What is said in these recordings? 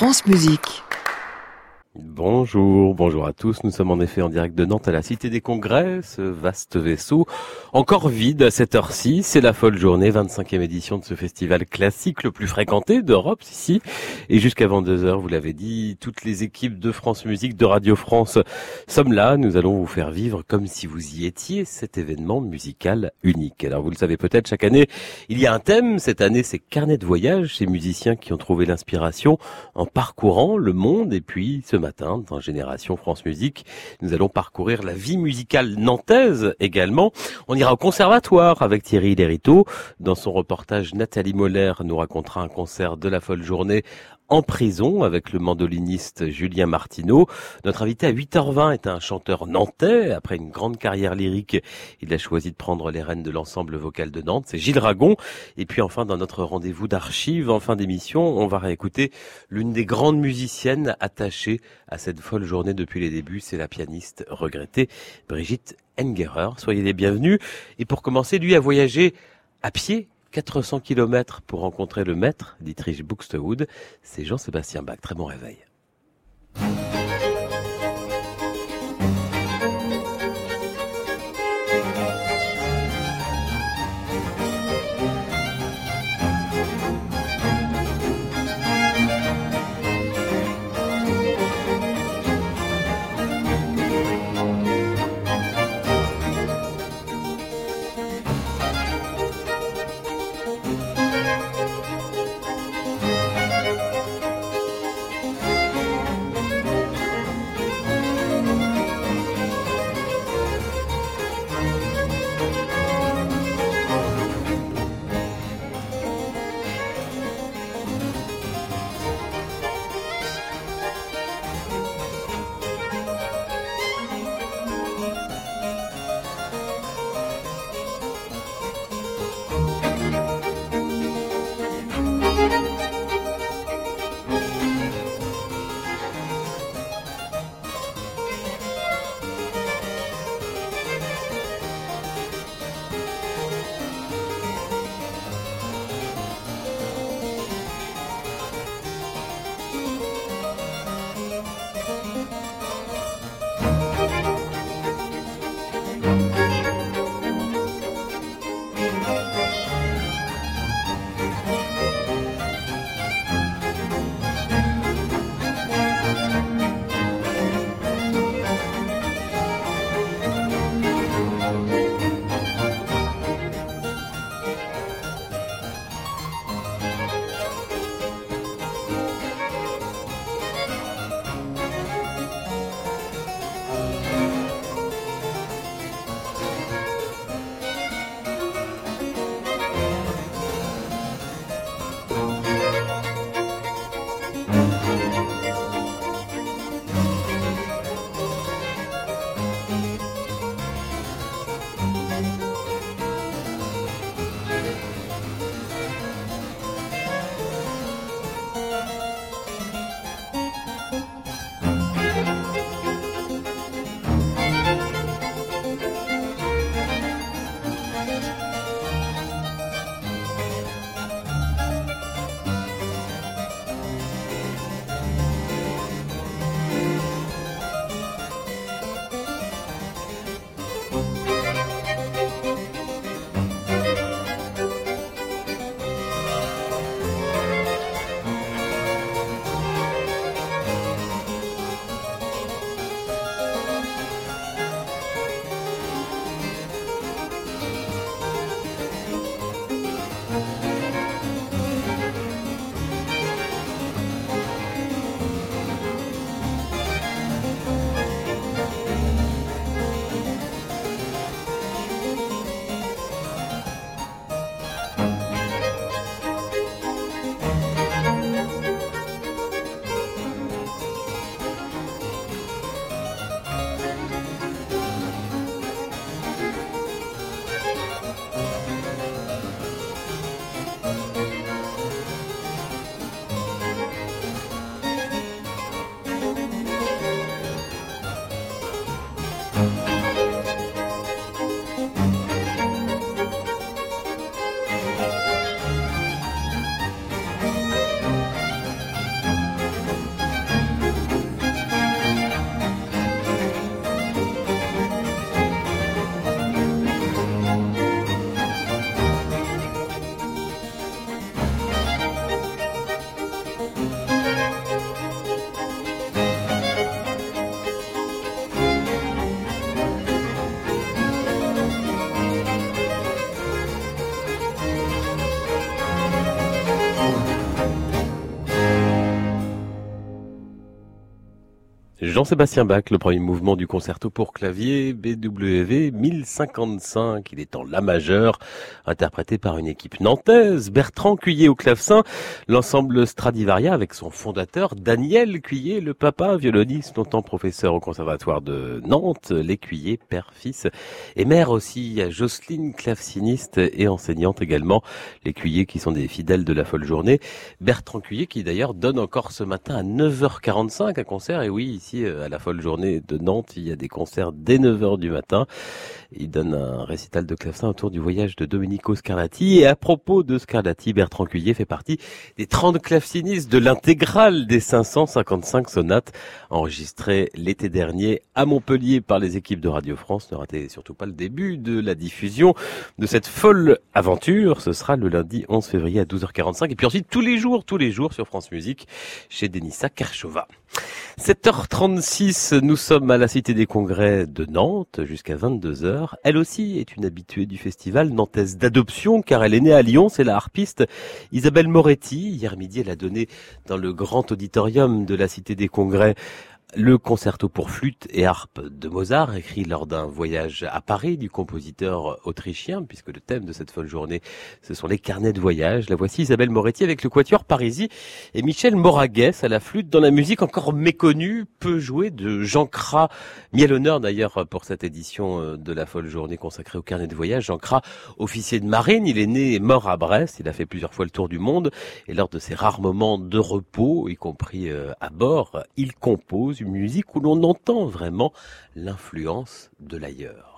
France Musique. Bonjour, bonjour à tous. Nous sommes en effet en direct de Nantes à la Cité des Congrès, ce vaste vaisseau encore vide à cette heure-ci. C'est la folle journée, 25e édition de ce festival classique le plus fréquenté d'Europe ici. Et deux heures, vous l'avez dit, toutes les équipes de France Musique, de Radio France sommes là. Nous allons vous faire vivre comme si vous y étiez cet événement musical unique. Alors vous le savez peut-être, chaque année, il y a un thème. Cette année, c'est carnet de voyage. Ces musiciens qui ont trouvé l'inspiration en parcourant le monde et puis ce matin, dans Génération France Musique. Nous allons parcourir la vie musicale nantaise également. On ira au conservatoire avec Thierry Lériteau. Dans son reportage, Nathalie Moller nous racontera un concert de la folle journée en prison avec le mandoliniste Julien Martineau. Notre invité à 8h20 est un chanteur nantais. Après une grande carrière lyrique, il a choisi de prendre les rênes de l'ensemble vocal de Nantes. C'est Gilles Ragon. Et puis enfin, dans notre rendez-vous d'archives en fin d'émission, on va réécouter l'une des grandes musiciennes attachées à cette folle journée depuis les débuts. C'est la pianiste regrettée Brigitte Engerer. Soyez les bienvenus. Et pour commencer, lui a voyagé à pied 400 km pour rencontrer le maître, Dietrich Buxtehude. C'est Jean-Sébastien Bach. Très bon réveil. Jean-Sébastien Bach, le premier mouvement du concerto pour clavier BWV 1055. Il est en La majeur, interprété par une équipe nantaise. Bertrand Cuillet au clavecin, l'ensemble Stradivaria avec son fondateur Daniel Cuillet, le papa violoniste, longtemps professeur au conservatoire de Nantes, l'écuyer, père, fils et mère aussi, Jocelyne, claveciniste et enseignante également. Les qui sont des fidèles de la folle journée. Bertrand Cuillet qui d'ailleurs donne encore ce matin à 9h45 un concert. Et oui, ici euh, à la folle journée de Nantes. Il y a des concerts dès 9h du matin. Il donne un récital de clavecin autour du voyage de Domenico Scarlatti. Et à propos de Scarlatti, Bertrand Cuillet fait partie des 30 clavecinistes de l'intégrale des 555 sonates enregistrées l'été dernier à Montpellier par les équipes de Radio France. Ne ratez surtout pas le début de la diffusion de cette folle aventure. Ce sera le lundi 11 février à 12h45. Et puis ensuite tous les jours, tous les jours sur France Musique chez Denissa Kerchova. 7h36, nous sommes à la Cité des Congrès de Nantes jusqu'à 22h. Elle aussi est une habituée du festival nantaise d'adoption car elle est née à Lyon, c'est la harpiste Isabelle Moretti. Hier midi, elle a donné dans le grand auditorium de la Cité des Congrès le concerto pour flûte et harpe de Mozart, écrit lors d'un voyage à Paris du compositeur autrichien, puisque le thème de cette folle journée, ce sont les carnets de voyage. La voici Isabelle Moretti avec le quatuor Parisi et Michel Moragues à la flûte dans la musique encore méconnue, peu jouée de Jean Cras, mis à l'honneur d'ailleurs pour cette édition euh, de la folle journée consacrée au carnet de voyage. Jean Cras, officier de marine, il est né et mort à Brest, il a fait plusieurs fois le tour du monde et lors de ses rares moments de repos, y compris euh, à bord, il compose musique où l'on entend vraiment l'influence de l'ailleurs.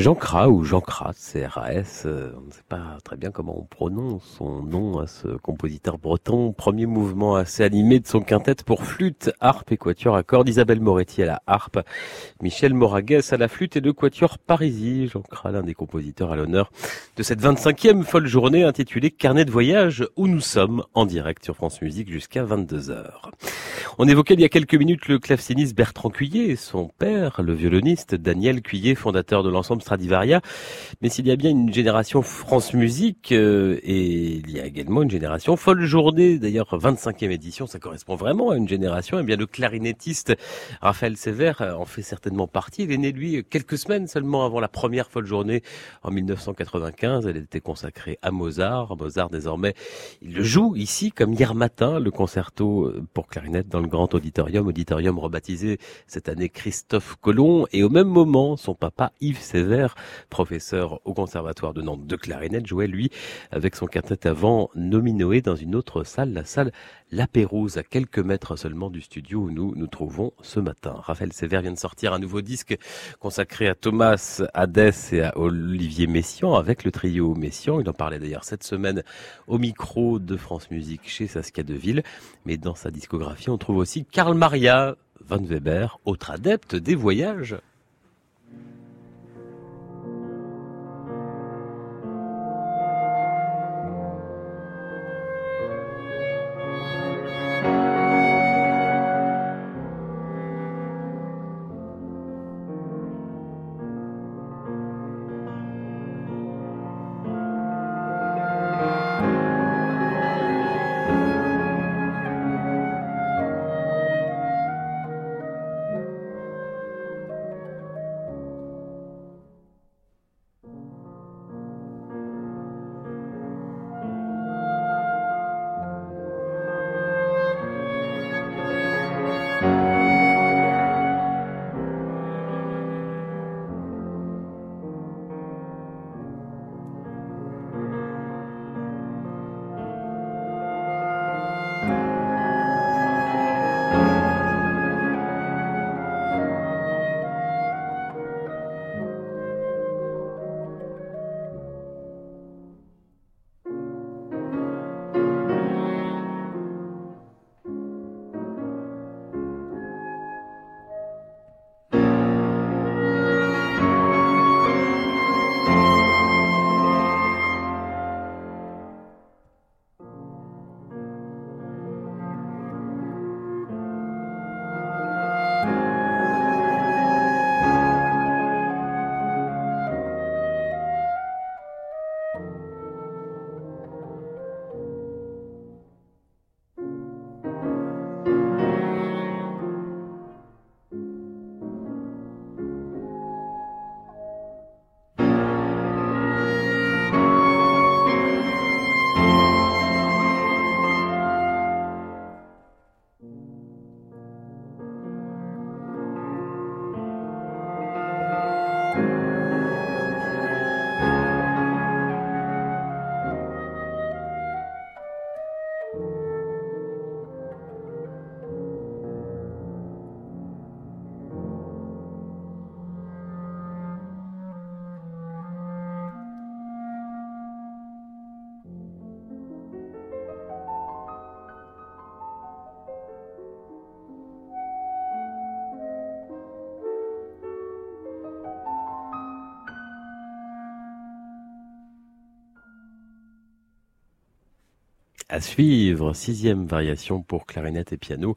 Jean Cras ou Jean Cras, CRAS, euh, on ne sait pas très bien comment on prononce son nom à ce compositeur breton. Premier mouvement assez animé de son quintet pour flûte, harpe et quatuor à cordes. Isabelle Moretti à la harpe, Michel Moragues à la flûte et le quatuor Parisie. Jean Cras, l'un des compositeurs à l'honneur de cette 25e folle journée intitulée Carnet de voyage où nous sommes en direct sur France Musique jusqu'à 22h. On évoquait il y a quelques minutes le claveciniste Bertrand Cuillet et son père, le violoniste Daniel Cuillet, fondateur de l'ensemble Stradivaria. Mais s'il y a bien une génération France Musique euh, et il y a également une génération Folle Journée, d'ailleurs 25e édition, ça correspond vraiment à une génération. Et eh bien le clarinettiste Raphaël Sévère en fait certainement partie. Il est né lui quelques semaines seulement avant la première Folle Journée en 1995. Elle était consacrée à Mozart. Mozart désormais, il le joue ici comme hier matin le concerto pour clarinette dans le grand auditorium, auditorium rebaptisé cette année Christophe Colomb. Et au même moment, son papa Yves Sévère professeur au conservatoire de Nantes de clarinette, jouait lui avec son quintet avant Nominoé dans une autre salle, la salle La Pérouse, à quelques mètres seulement du studio où nous nous trouvons ce matin. Raphaël Sévère vient de sortir un nouveau disque consacré à Thomas Hadès et à Olivier Messiaen avec le trio Messiaen. Il en parlait d'ailleurs cette semaine au micro de France Musique chez Saskia Deville. Mais dans sa discographie, on trouve aussi Karl Maria Van Weber, autre adepte des voyages. À suivre, sixième variation pour clarinette et piano,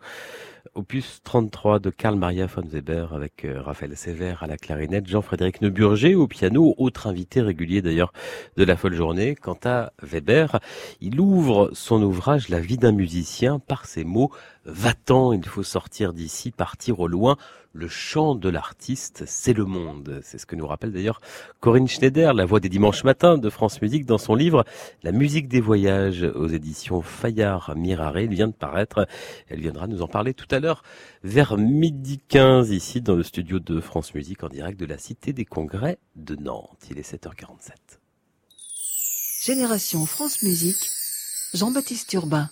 opus 33 de Karl Maria von Weber avec euh, Raphaël Sévère à la clarinette, Jean-Frédéric Neuburger au piano, autre invité régulier d'ailleurs de la folle journée. Quant à Weber, il ouvre son ouvrage La vie d'un musicien par ces mots Va-t'en, il faut sortir d'ici, partir au loin. Le chant de l'artiste, c'est le monde. C'est ce que nous rappelle d'ailleurs Corinne Schneider, la voix des dimanches matins de France Musique, dans son livre La musique des voyages aux éditions Fayard Mirare. Il vient de paraître. Elle viendra nous en parler tout à l'heure vers midi 15 ici dans le studio de France Musique en direct de la Cité des Congrès de Nantes. Il est 7h47. Génération France Musique, Jean-Baptiste Urbain.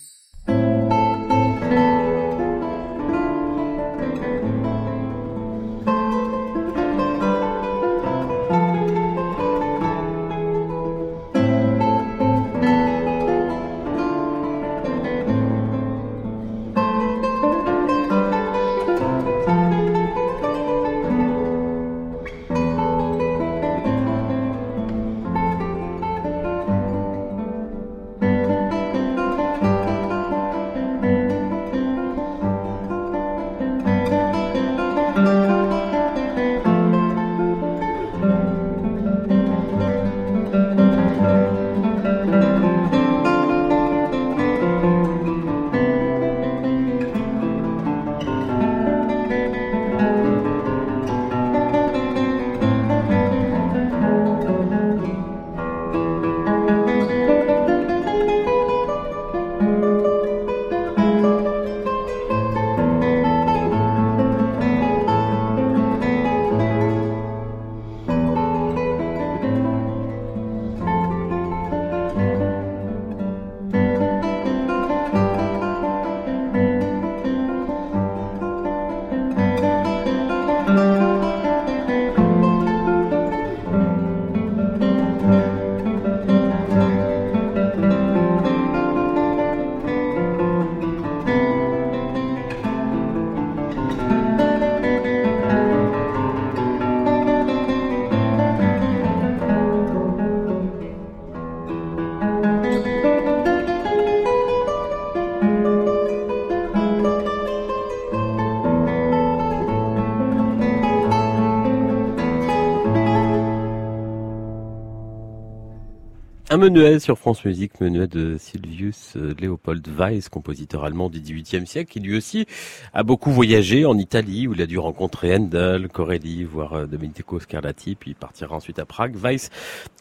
Un menuet sur France Musique, menuet de Silvius euh, Leopold Weiss, compositeur allemand du XVIIIe siècle, qui lui aussi a beaucoup voyagé en Italie, où il a dû rencontrer Handel, Corelli, voire euh, Domenico Scarlatti, puis partira ensuite à Prague. Weiss,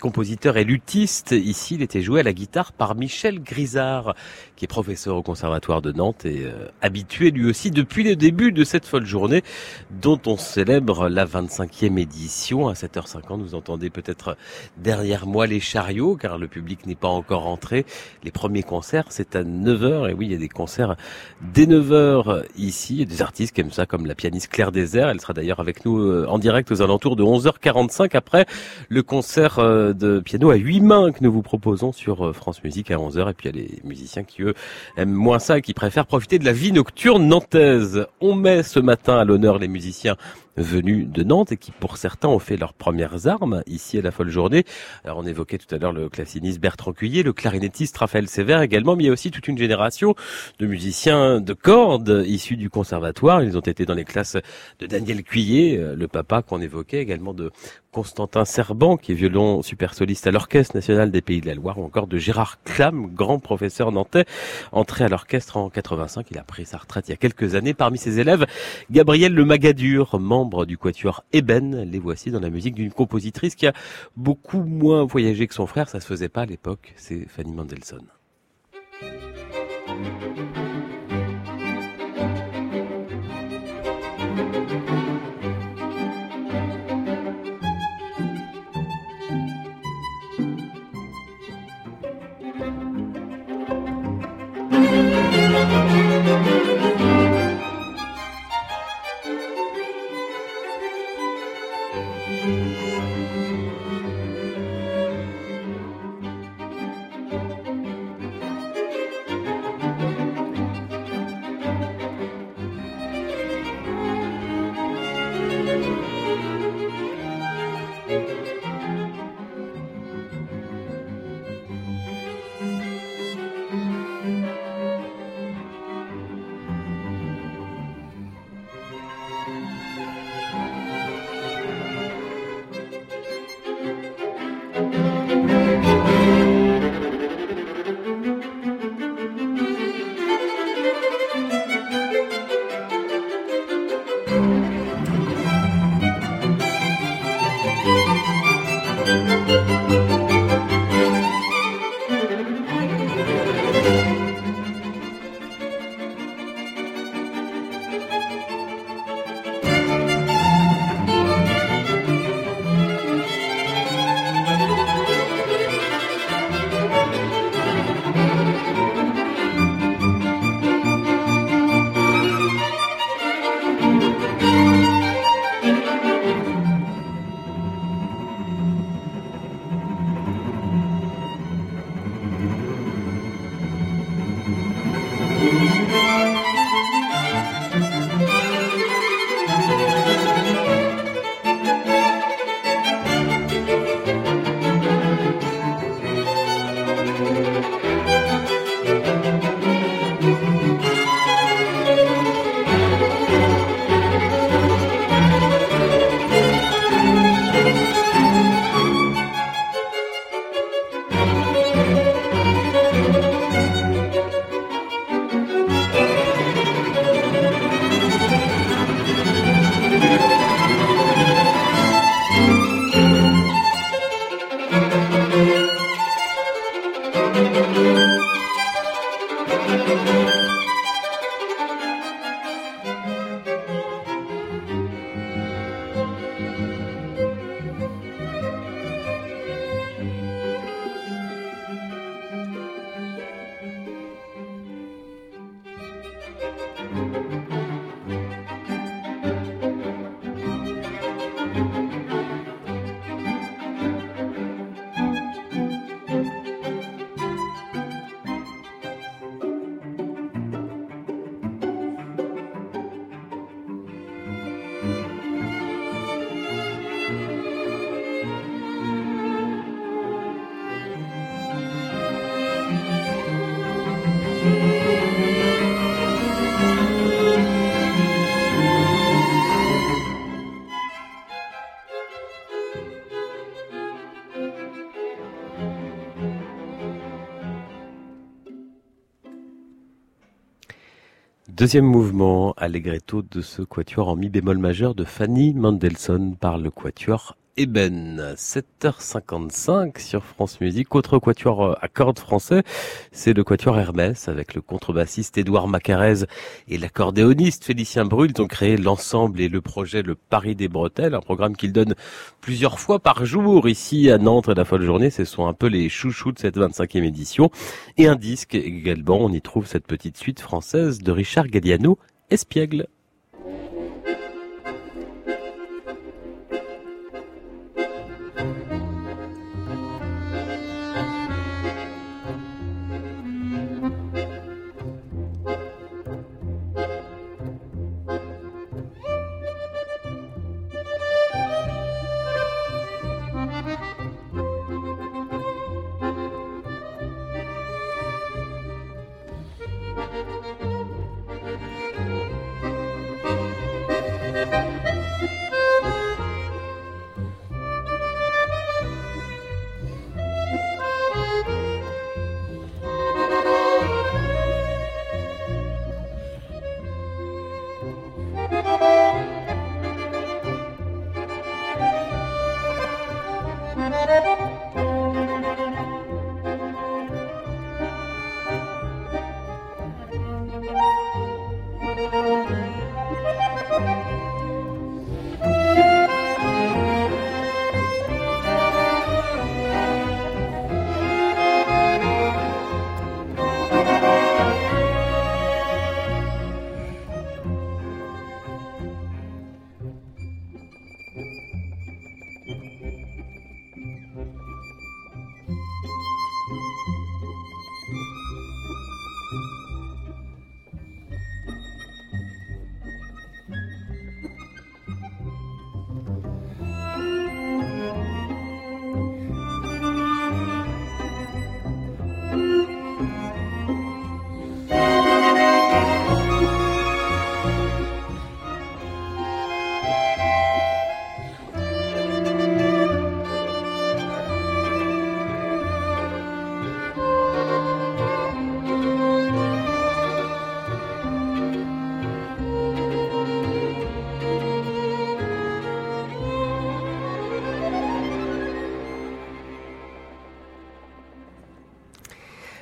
compositeur et luthiste, ici il était joué à la guitare par Michel Grisard, qui est professeur au Conservatoire de Nantes et euh, habitué lui aussi depuis le début de cette folle journée, dont on célèbre la 25e édition. À 7h50, vous entendez peut-être derrière moi les chariots, car le public n'est pas encore entré. Les premiers concerts, c'est à 9h. Et oui, il y a des concerts dès 9h ici. Il y a des artistes qui aiment ça, comme la pianiste Claire Désert. Elle sera d'ailleurs avec nous euh, en direct aux alentours de 11h45 après le concert euh, de piano à huit mains que nous vous proposons sur euh, France Musique à 11h. Et puis il y a les musiciens qui, eux, aiment moins ça et qui préfèrent profiter de la vie nocturne nantaise. On met ce matin à l'honneur les musiciens venus de Nantes et qui pour certains ont fait leurs premières armes ici à la folle journée. Alors on évoquait tout à l'heure le classiniste Bertrand Cuillet, le clarinettiste Raphaël Sévère également, mais il y a aussi toute une génération de musiciens de cordes issus du conservatoire. Ils ont été dans les classes de Daniel Cuillet, euh, le papa qu'on évoquait, également de Constantin Serban, qui est violon super soliste à l'Orchestre national des Pays de la Loire, ou encore de Gérard Clam, grand professeur nantais, entré à l'orchestre en 85. Il a pris sa retraite il y a quelques années. Parmi ses élèves, Gabriel Le Magadur, membre du quatuor Eben. Les voici dans la musique d'une compositrice qui a beaucoup moins voyagé que son frère. Ça se faisait pas à l'époque. C'est Fanny Mendelssohn. Música Deuxième mouvement, allegretto de ce quatuor en mi bémol majeur de Fanny Mendelssohn par le quatuor Eben. 7h55 sur France Musique. Autre quatuor euh, à cordes français, c'est le quatuor Hermès avec le contrebassiste Édouard Macarez et l'accordéoniste Félicien Brul. Ils ont créé l'ensemble et le projet Le Paris des Bretelles, un programme qu'ils donnent plusieurs fois par jour ici à Nantes à la folle journée. Ce sont un peu les chouchous de cette 25e édition. Et un disque également, on y trouve cette petite suite française de Richard Galliano, Espiègle.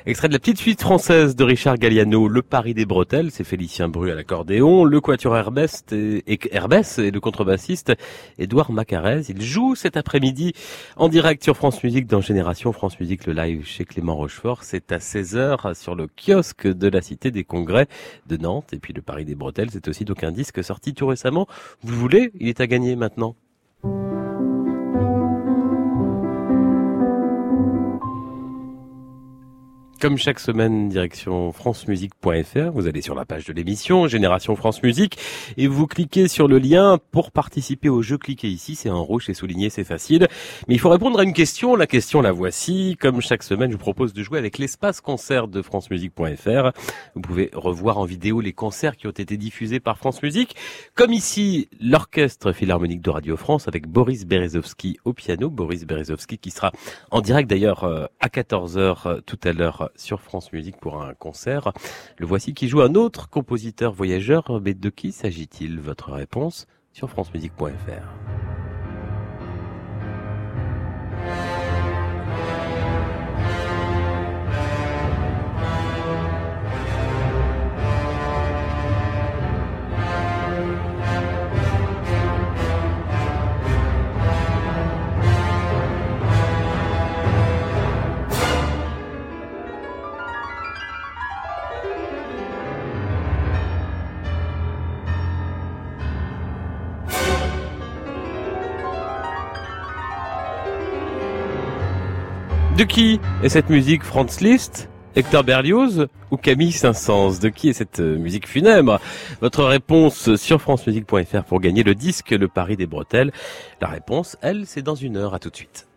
Extrait de la petite suite française de Richard Galliano, Le Paris des Bretelles, c'est Félicien Bru à l'accordéon, le quatuor Herbès et, le contrebassiste Édouard Macarez. Il joue cet après-midi en direct sur France Musique dans Génération France Musique, le live chez Clément Rochefort. C'est à 16h sur le kiosque de la Cité des Congrès de Nantes. Et puis le Paris des Bretelles, c'est aussi donc un disque sorti tout récemment. Vous voulez? Il est à gagner maintenant? Comme chaque semaine, direction francemusique.fr, vous allez sur la page de l'émission Génération France Musique et vous cliquez sur le lien pour participer au jeu. Cliquez ici, c'est en rouge, c'est souligné, c'est facile. Mais il faut répondre à une question. La question, la voici. Comme chaque semaine, je vous propose de jouer avec l'espace concert de francemusique.fr. Vous pouvez revoir en vidéo les concerts qui ont été diffusés par France Musique. Comme ici, l'Orchestre Philharmonique de Radio France avec Boris Berezovski au piano. Boris Berezovski qui sera en direct d'ailleurs euh, à 14h euh, tout à l'heure sur France Musique pour un concert. Le voici qui joue un autre compositeur voyageur. Mais de qui s'agit-il? Votre réponse sur francemusique.fr. De qui est cette musique Franz Liszt Hector Berlioz ou Camille Saint-Saëns? De qui est cette euh, musique funèbre? Votre réponse sur francemusique.fr pour gagner le disque Le Paris des Bretelles. La réponse, elle, c'est dans une heure. À tout de suite.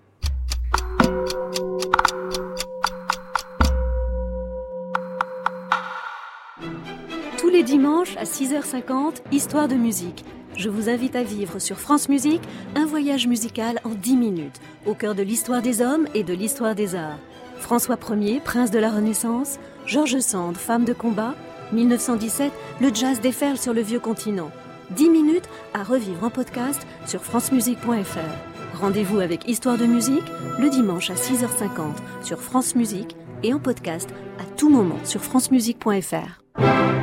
Tous les dimanches à 6h50, Histoire de musique je vous invite à vivre sur France Musique un voyage musical en 10 minutes, au cœur de l'histoire des hommes et de l'histoire des arts. François Ier, prince de la Renaissance, Georges Sand, femme de combat, 1917, le jazz déferle sur le vieux continent. 10 minutes à revivre en podcast sur francemusique.fr. Rendez-vous avec Histoire de musique le dimanche à 6h50 sur France Musique et en podcast à tout moment sur francemusique.fr.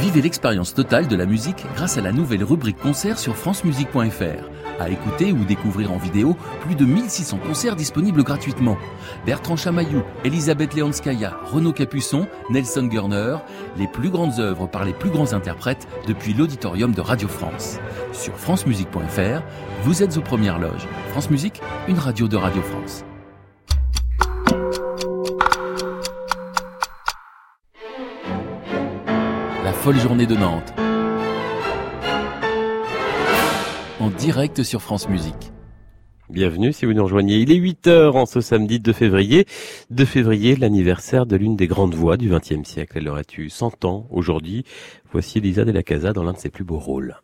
Vivez l'expérience totale de la musique grâce à la nouvelle rubrique concert sur francemusique.fr. À écouter ou découvrir en vidéo plus de 1600 concerts disponibles gratuitement. Bertrand Chamaillou, Elisabeth Leonskaya, Renaud Capuçon, Nelson Gurner, les plus grandes œuvres par les plus grands interprètes depuis l'auditorium de Radio France. Sur francemusique.fr, vous êtes aux premières loges. France Musique, une radio de Radio France. Folle journée de Nantes. En direct sur France Musique. Bienvenue si vous nous rejoignez. Il est 8 heures en ce samedi 2 février. 2 février, l'anniversaire de l'une des grandes voix du XXe siècle. Elle aurait eu 100 ans aujourd'hui. Voici Elisa de la Casa dans l'un de ses plus beaux rôles.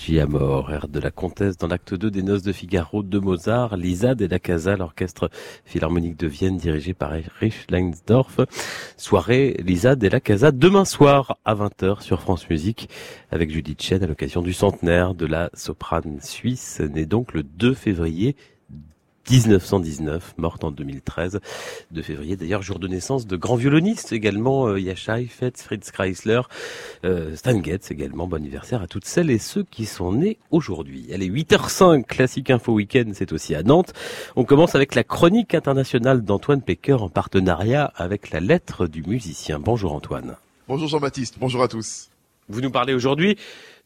Porgiamore, air de la comtesse dans l'acte 2 des Noces de Figaro de Mozart, Lisa de la Casa, l'orchestre philharmonique de Vienne dirigé par Erich Leinsdorf. Soirée Lisa de la Casa demain soir à 20h sur France Musique avec Judith Chen à l'occasion du centenaire de la soprane suisse, née donc le 2 février 1919, morte en 2013, de février d'ailleurs, jour de naissance de grands violonistes également, euh, Yasha Heifetz, Fritz Kreisler, euh, Stan Getz également, bon anniversaire à toutes celles et ceux qui sont nés aujourd'hui. Elle est 8h05, Classique Info Week-end, c'est aussi à Nantes. On commence avec la chronique internationale d'Antoine Pecker en partenariat avec la lettre du musicien. Bonjour Antoine. Bonjour Jean-Baptiste, bonjour à tous. Vous nous parlez aujourd'hui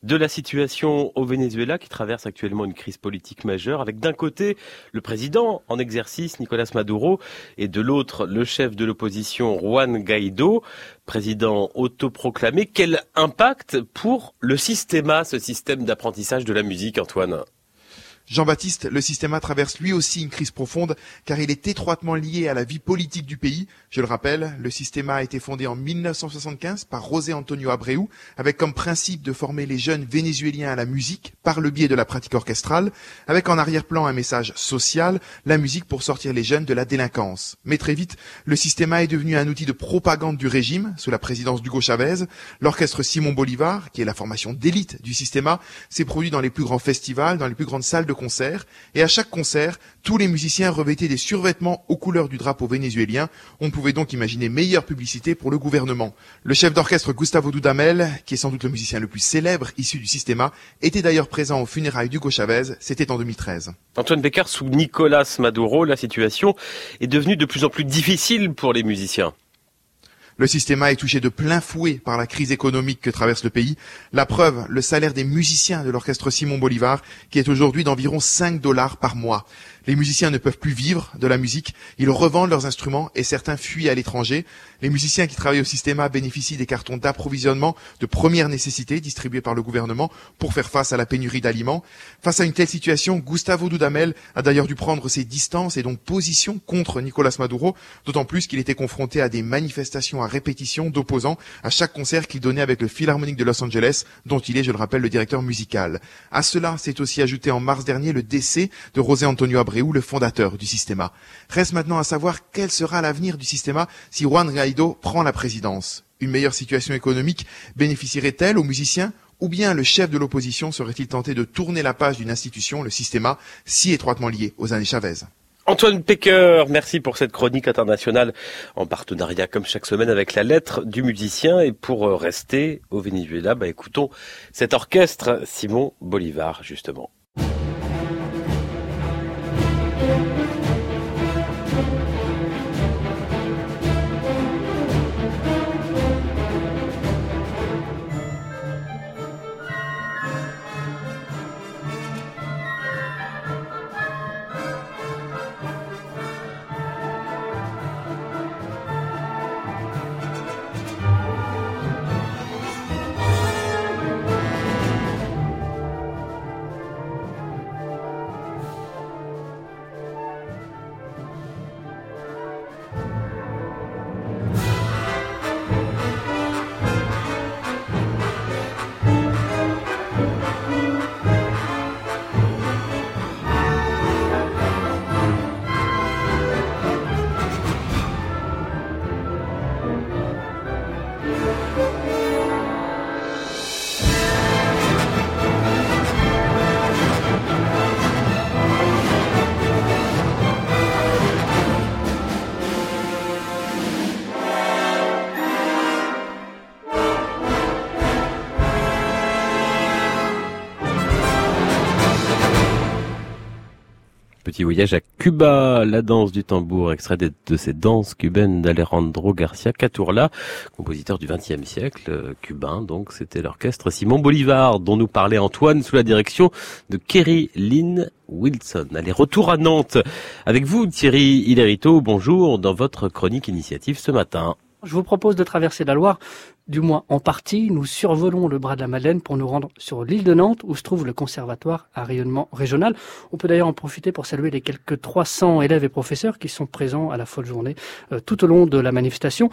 de la situation au Venezuela qui traverse actuellement une crise politique majeure avec d'un côté le président en exercice Nicolas Maduro et de l'autre le chef de l'opposition Juan Guaido, président autoproclamé. Quel impact pour le système, ce système d'apprentissage de la musique Antoine? Jean-Baptiste, le système traverse lui aussi une crise profonde car il est étroitement lié à la vie politique du pays. Je le rappelle, le système a été fondé en 1975 par José Antonio Abreu avec comme principe de former les jeunes vénézuéliens à la musique par le biais de la pratique orchestrale, avec en arrière-plan un message social, la musique pour sortir les jeunes de la délinquance. Mais très vite, le système est devenu un outil de propagande du régime sous la présidence d'Hugo Chavez. L'orchestre Simon Bolivar, qui est la formation d'élite du système, s'est produit dans les plus grands festivals, dans les plus grandes salles de concert, et à chaque concert, tous les musiciens revêtaient des survêtements aux couleurs du drapeau vénézuélien. On pouvait donc imaginer meilleure publicité pour le gouvernement. Le chef d'orchestre Gustavo Dudamel, qui est sans doute le musicien le plus célèbre issu du système, était d'ailleurs présent aux funérailles d'Hugo Chavez, c'était en 2013. Antoine Becker, sous Nicolas Maduro, la situation est devenue de plus en plus difficile pour les musiciens. Le système est touché de plein fouet par la crise économique que traverse le pays. La preuve, le salaire des musiciens de l'orchestre Simon Bolivar, qui est aujourd'hui d'environ 5 dollars par mois. Les musiciens ne peuvent plus vivre de la musique, ils revendent leurs instruments et certains fuient à l'étranger. Les musiciens qui travaillent au système bénéficient des cartons d'approvisionnement de première nécessité distribués par le gouvernement pour faire face à la pénurie d'aliments. Face à une telle situation, Gustavo Dudamel a d'ailleurs dû prendre ses distances et donc position contre Nicolas Maduro, d'autant plus qu'il était confronté à des manifestations à répétition d'opposants à chaque concert qu'il donnait avec le Philharmonique de Los Angeles, dont il est, je le rappelle, le directeur musical. À cela s'est aussi ajouté en mars dernier le décès de José Antonio Abreu le fondateur du Systema. Reste maintenant à savoir quel sera l'avenir du Systema si Juan Guaido prend la présidence. Une meilleure situation économique bénéficierait-elle aux musiciens ou bien le chef de l'opposition serait-il tenté de tourner la page d'une institution, le Systema, si étroitement lié aux années Chavez? Antoine Pecker, merci pour cette chronique internationale en partenariat comme chaque semaine avec la lettre du musicien. Et pour euh, rester au Venezuela, bah, écoutons cet orchestre Simon Bolivar justement. Cuba, la danse du tambour, extrait de, ces danses cubaines d'Alejandro Garcia Caturla, compositeur du XXe siècle, euh, cubain, donc c'était l'orchestre Simon Bolivar, dont nous parlait Antoine sous la direction de Kerry Lynn Wilson. Allez, retour à Nantes avec vous Thierry Hilarito, bonjour, dans votre chronique initiative ce matin. Je vous propose de traverser la Loire, du moins en partie. Nous survolons le bras de la Madeleine pour nous rendre sur l'île de Nantes où se trouve le conservatoire à rayonnement régional. On peut d'ailleurs en profiter pour saluer les quelques 300 élèves et professeurs qui sont présents à la folle journée euh, tout au long de la manifestation.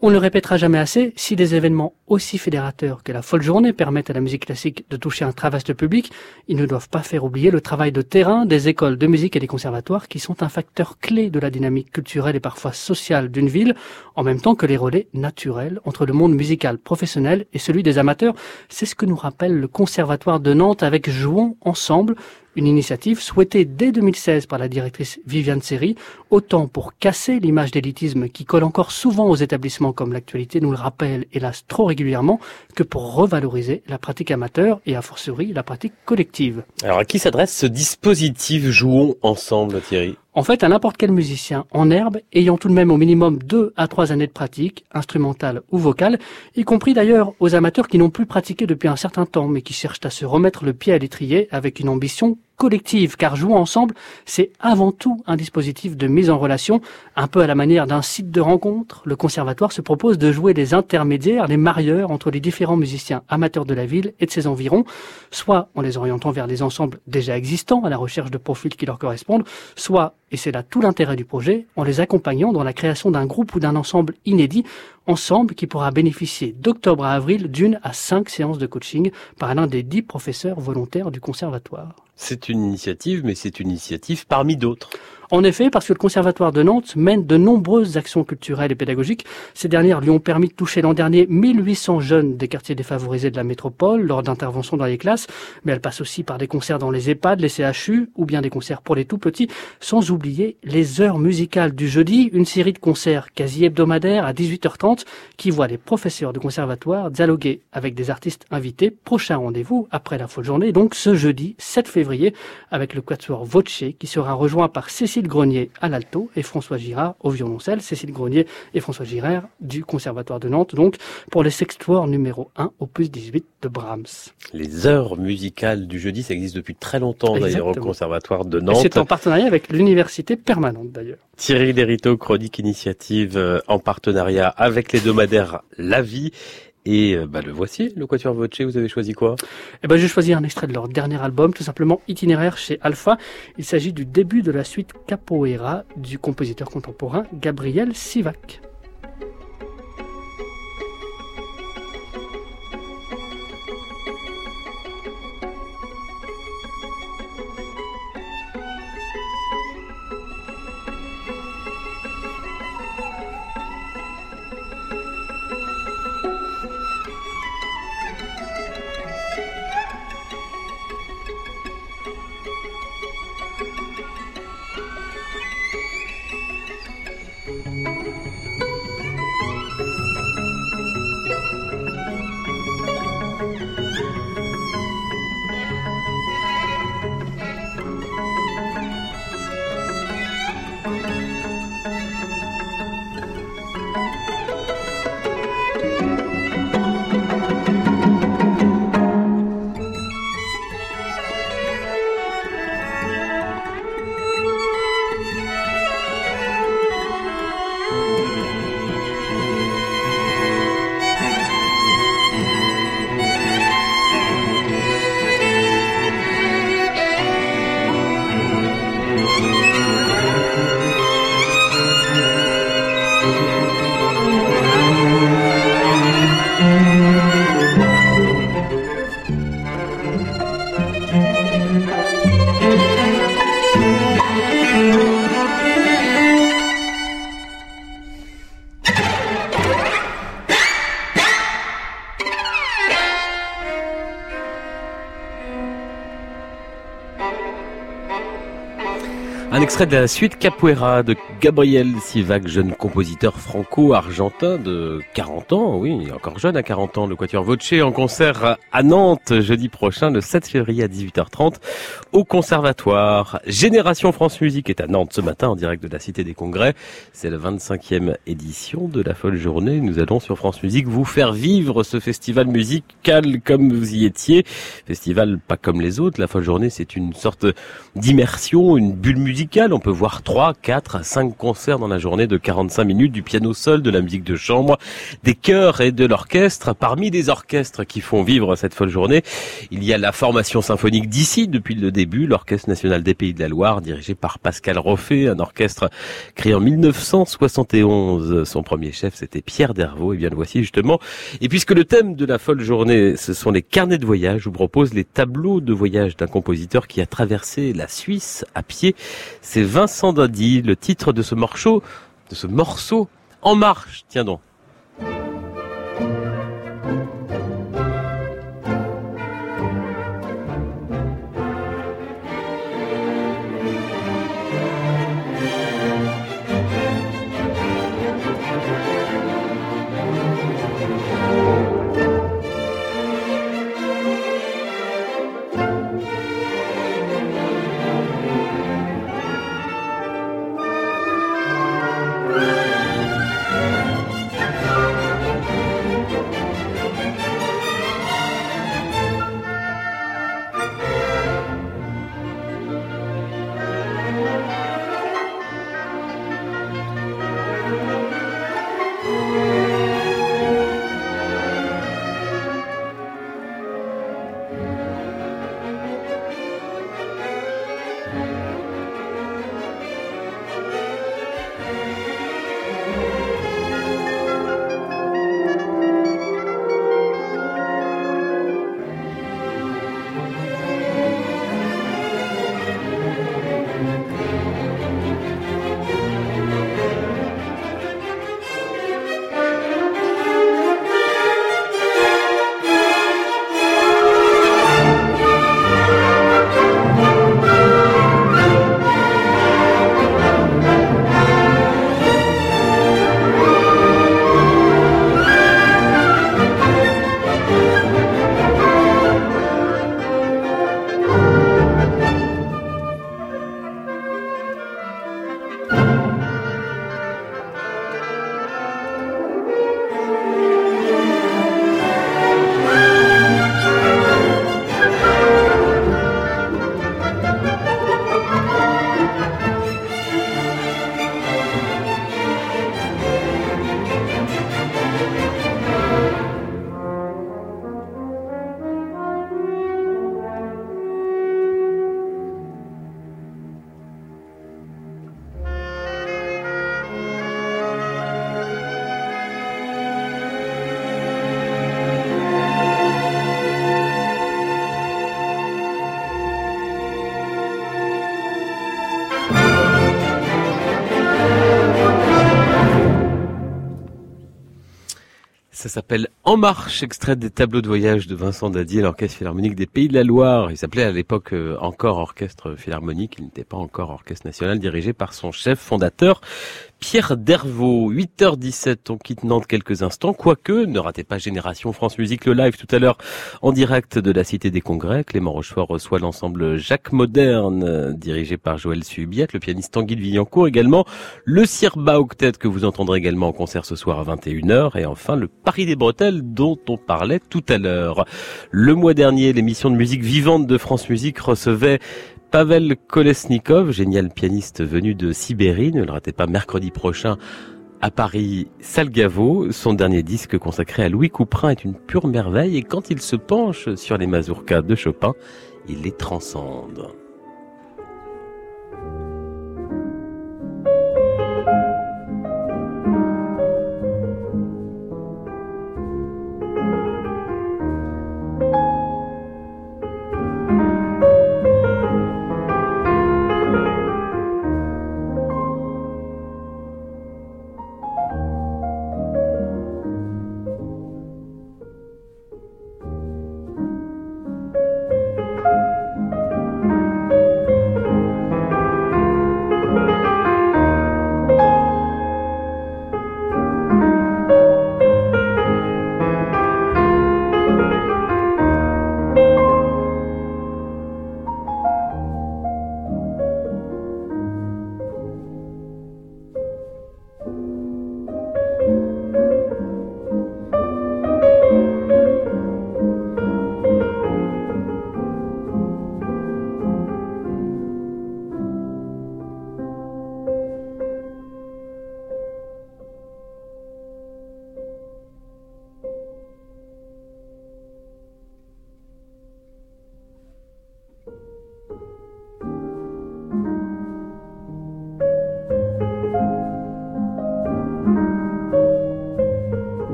On ne le répétera jamais assez, si des événements aussi fédérateurs que la folle journée permettent à la musique classique de toucher un très vaste public, ils ne doivent pas faire oublier le travail de terrain des écoles de musique et des conservatoires qui sont un facteur clé de la dynamique culturelle et parfois sociale d'une ville, en même temps que les relais naturels entre le monde musical professionnel et celui des amateurs. C'est ce que nous rappelle le Conservatoire de Nantes avec Jouons ensemble, une initiative souhaitée dès 2016 par la directrice Viviane Seri, autant pour casser l'image d'élitisme qui colle encore souvent aux établissements comme l'actualité nous le rappelle hélas trop régulièrement, que pour revaloriser la pratique amateur et a fortiori la pratique collective. Alors à qui s'adresse ce dispositif Jouons ensemble Thierry? En fait, à n'importe quel musicien en herbe, ayant tout de même au minimum deux à trois années de pratique, instrumentale ou vocale, y compris d'ailleurs aux amateurs qui n'ont plus pratiqué depuis un certain temps, mais qui cherchent à se remettre le pied à l'étrier avec une ambition collective, car jouer ensemble, c'est avant tout un dispositif de mise en relation, un peu à la manière d'un site de rencontre. Le conservatoire se propose de jouer les intermédiaires, les marieurs entre les différents musiciens amateurs de la ville et de ses environs, soit en les orientant vers des ensembles déjà existants à la recherche de profils qui leur correspondent, soit, et c'est là tout l'intérêt du projet, en les accompagnant dans la création d'un groupe ou d'un ensemble inédit, ensemble qui pourra bénéficier d'octobre à avril d'une à cinq séances de coaching par l'un des dix professeurs volontaires du conservatoire. C'est une initiative, mais c'est une initiative parmi d'autres. En effet, parce que le Conservatoire de Nantes mène de nombreuses actions culturelles et pédagogiques. Ces dernières lui ont permis de toucher l'an dernier 1800 jeunes des quartiers défavorisés de la métropole lors d'interventions dans les classes, mais elle passe aussi par des concerts dans les EHPAD, les CHU ou bien des concerts pour les tout petits, sans oublier les heures musicales du jeudi, une série de concerts quasi hebdomadaires à 18h30 qui voit les professeurs du conservatoire dialoguer avec des artistes invités. Prochain rendez-vous après la folle journée, donc ce jeudi 7 février avec le quatuor Voce qui sera rejoint par Cécile Cécile Grenier à l'alto et François Girard au violoncelle. Cécile Grenier et François Girard du Conservatoire de Nantes, donc pour le sextoire numéro 1 opus 18 de Brahms. Les heures musicales du jeudi, ça existe depuis très longtemps d'ailleurs au Conservatoire de Nantes. C'est en partenariat avec l'université permanente d'ailleurs. Thierry Lériteau, chronique initiative euh, en partenariat avec les domadaires La Vie et euh, bah, le voici, le Quatuor Voce, vous avez choisi quoi? Eh ben, j'ai choisi un extrait de leur dernier album, tout simplement Itinéraire chez Alpha. Il s'agit du début de la suite Capoeira du compositeur contemporain Gabriel Sivac. Extrait de la suite Capoeira de Gabriel Sivac, jeune compositeur franco-argentin de 40 ans, oui, encore jeune à 40 ans, le Quatuor Voce en concert à Nantes jeudi prochain, le 7 février à 18h30 au Conservatoire. Génération France Musique est à Nantes ce matin en direct de la Cité des Congrès. C'est la 25e édition de la folle journée. Nous allons sur France Musique vous faire vivre ce festival musical comme vous y étiez. Festival pas comme les autres. La folle journée, c'est une sorte d'immersion, une bulle musicale. On peut voir 3, 4, 5 concerts dans la journée de 45 minutes, du piano seul, de la musique de chambre, des chœurs et de l'orchestre. Parmi les orchestres qui font vivre cette folle journée, il y a la formation symphonique d'ici depuis le début, l'Orchestre national des Pays de la Loire, dirigé par Pascal Roffet, un orchestre créé en 1971. Son premier chef, c'était Pierre Dervaux. Et bien le voici justement. Et puisque le thème de la folle journée, ce sont les carnets de voyage, je vous propose les tableaux de voyage d'un compositeur qui a traversé la Suisse à pied. C'est Vincent Dindy, le titre de ce morceau, de ce morceau, En marche, tiens donc. Ça s'appelle En marche, extrait des tableaux de voyage de Vincent Dadier, l'orchestre philharmonique des Pays de la Loire. Il s'appelait à l'époque euh, encore orchestre philharmonique, il n'était pas encore orchestre national dirigé par son chef fondateur Pierre Dervaux, 8h17, on quitte Nantes quelques instants, quoique, ne ratez pas Génération France Musique, le live tout à l'heure en direct de la Cité des Congrès. Clément Rochefort reçoit l'ensemble Jacques Moderne, dirigé par Joël Subiette, le pianiste Tanguy Villancourt également, le Sirba Octet que vous entendrez également en concert ce soir à 21h, et enfin le Paris des Bretelles dont on parlait tout à l'heure. Le mois dernier, l'émission de musique vivante de France Musique recevait Pavel Kolesnikov, génial pianiste venu de Sibérie, ne le ratez pas mercredi prochain à Paris, Salgavo. Son dernier disque consacré à Louis Couperin est une pure merveille et quand il se penche sur les mazurkas de Chopin, il les transcende.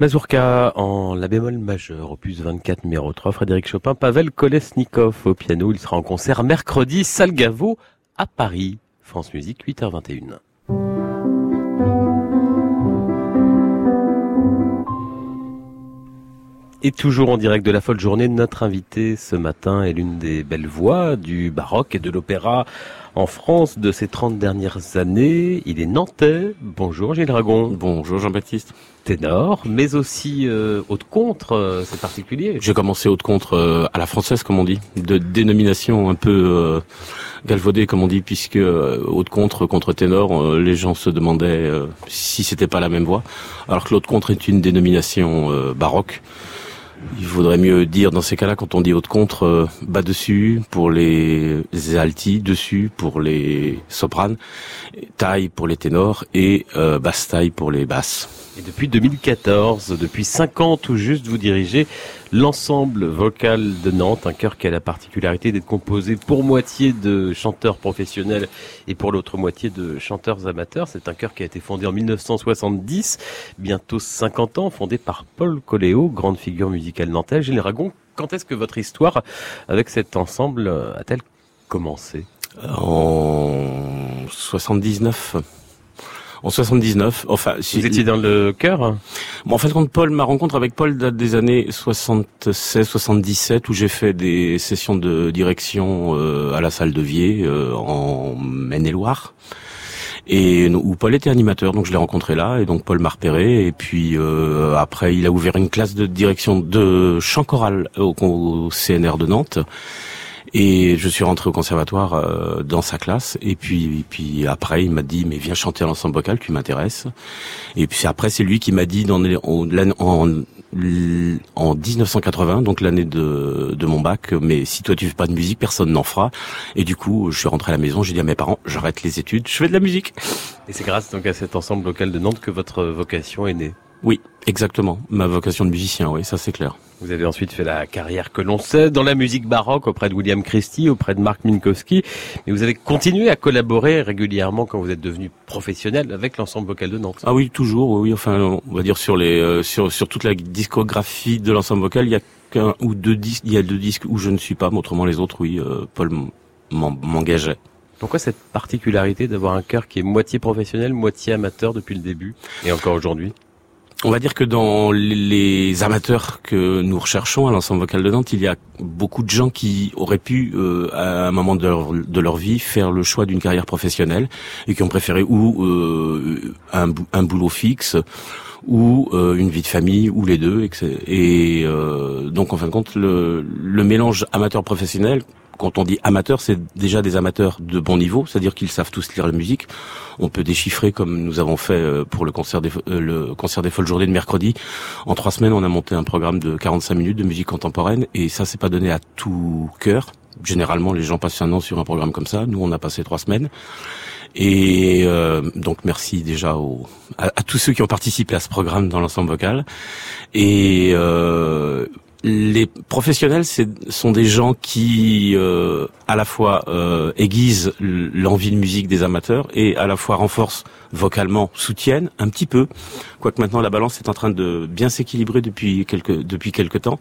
Mazurka en la bémol majeur, opus 24 numéro 3, Frédéric Chopin, Pavel Kolesnikov au piano. Il sera en concert mercredi, Salgavo à Paris. France Musique, 8h21. Et toujours en direct de la folle journée, notre invité ce matin est l'une des belles voix du baroque et de l'opéra en France de ces 30 dernières années. Il est nantais. Bonjour Gilles Dragon. Bonjour Jean-Baptiste. Ténor, mais aussi euh, haute contre, euh, c'est particulier. J'ai commencé haute contre euh, à la française, comme on dit, de dénomination un peu euh, galvaudée, comme on dit, puisque haute contre contre ténor, les gens se demandaient si c'était pas la même voix, alors que l'haute contre est une dénomination baroque. Il vaudrait mieux dire dans ces cas-là, quand on dit haute contre, euh, bas dessus pour les altis, dessus pour les sopranes, taille pour les ténors et euh, basse taille pour les basses. Et depuis 2014, depuis 5 ans tout juste, vous dirigez l'ensemble vocal de Nantes, un chœur qui a la particularité d'être composé pour moitié de chanteurs professionnels et pour l'autre moitié de chanteurs amateurs. C'est un chœur qui a été fondé en 1970, bientôt 50 ans, fondé par Paul Coléo, grande figure musicale nantaise. Gilles Ragon, quand est-ce que votre histoire avec cet ensemble a-t-elle commencé? En 79. En 79, enfin... Si Vous étiez dans le cœur bon, En fait, quand Paul, ma rencontre avec Paul date des années 76-77, où j'ai fait des sessions de direction euh, à la salle de Vier, euh, en Maine-et-Loire. Et où Paul était animateur, donc je l'ai rencontré là, et donc Paul m'a repéré, et puis euh, après il a ouvert une classe de direction de chant choral au, au CNR de Nantes, et je suis rentré au conservatoire euh, dans sa classe. Et puis, puis après, il m'a dit, mais viens chanter à l'ensemble vocal, tu m'intéresses. Et puis après, c'est lui qui m'a dit, dans en, en, en 1980, donc l'année de, de mon bac, mais si toi tu fais pas de musique, personne n'en fera. Et du coup, je suis rentré à la maison, j'ai dit à mes parents, j'arrête les études, je fais de la musique. Et c'est grâce donc à cet ensemble vocal de Nantes que votre vocation est née. Oui, exactement. Ma vocation de musicien, oui, ça c'est clair. Vous avez ensuite fait la carrière que l'on sait dans la musique baroque auprès de William Christie, auprès de Mark Minkowski, mais vous avez continué à collaborer régulièrement quand vous êtes devenu professionnel avec l'ensemble vocal de Nantes. Ah oui, toujours, oui, enfin, on va dire sur les euh, sur sur toute la discographie de l'ensemble vocal, il y a qu'un ou deux disques, il y a deux disques où je ne suis pas, mais autrement les autres, oui, euh, Paul m'engageait. Pourquoi cette particularité d'avoir un cœur qui est moitié professionnel, moitié amateur depuis le début et encore aujourd'hui? On va dire que dans les amateurs que nous recherchons à l'ensemble vocal de Nantes, il y a beaucoup de gens qui auraient pu, euh, à un moment de leur, vie, faire le choix d'une carrière professionnelle et qui ont préféré ou euh, un, boulot fixe ou euh, une vie de famille ou les deux. Et, donc, en fin de compte, le, le mélange amateur-professionnel quand on dit amateur, c'est déjà des amateurs de bon niveau, c'est-à-dire qu'ils savent tous lire la musique. On peut déchiffrer comme nous avons fait euh, pour le concert des, euh, le concert des folles journées de mercredi. En trois semaines, on a monté un programme de 45 minutes de musique contemporaine et ça, c'est pas donné à tout cœur. Généralement, les gens passent un an sur un programme comme ça. Nous, on a passé trois semaines. Et euh, donc merci déjà aux, à, tous ceux qui ont participé à ce programme dans l'ensemble vocal. Et euh, les professionnels sont des gens qui euh, à la fois euh, aiguisent l'envie de musique des amateurs et à la fois renforcent vocalement, soutiennent un petit peu. Quoique maintenant la balance est en train de bien s'équilibrer depuis quelques depuis quelques temps.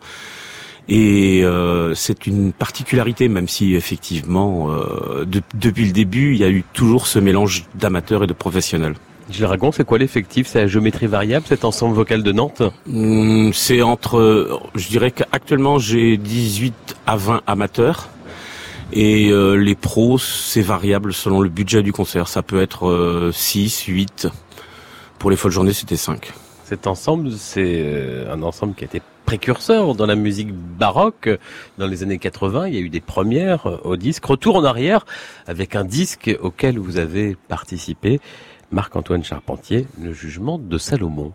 Et euh, c'est une particularité, même si effectivement, depuis le début, il y a eu toujours ce mélange d'amateurs et de professionnels. Gilles Ragon, c'est quoi l'effectif? C'est la géométrie variable, cet ensemble vocal de Nantes? Hmm, C'est entre, je dirais qu'actuellement j'ai 18 à 20 amateurs. Et euh, les pros, c'est variable selon le budget du concert. Ça peut être 6, euh, 8. Pour les folles journées, c'était 5. Cet ensemble, c'est euh, un ensemble qui a été précurseur dans la musique baroque. Dans les années 80, il y a eu des premières au disque. Retour en arrière avec un disque auquel vous avez participé. Marc-Antoine Charpentier, le jugement de Salomon.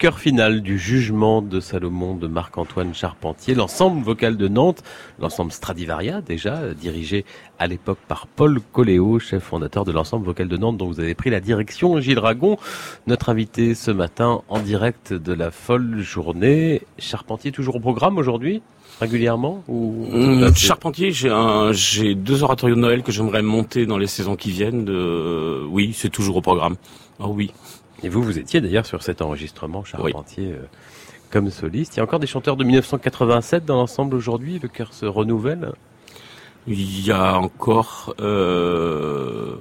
Le chœur final du jugement de Salomon de Marc-Antoine Charpentier, l'ensemble vocal de Nantes, l'ensemble Stradivaria déjà, dirigé à l'époque par Paul Coléo, chef fondateur de l'ensemble vocal de Nantes dont vous avez pris la direction. Gilles Ragon, notre invité ce matin en direct de la folle journée. Charpentier toujours au programme aujourd'hui régulièrement ou hum, Charpentier, j'ai un, j'ai deux oratorios de Noël que j'aimerais monter dans les saisons qui viennent. De... Oui, c'est toujours au programme. Oh oui. Et vous, vous étiez d'ailleurs sur cet enregistrement, Charpentier, euh, comme soliste. Il y a encore des chanteurs de 1987 dans l'ensemble aujourd'hui. Le cœur se renouvelle. Il y a encore euh,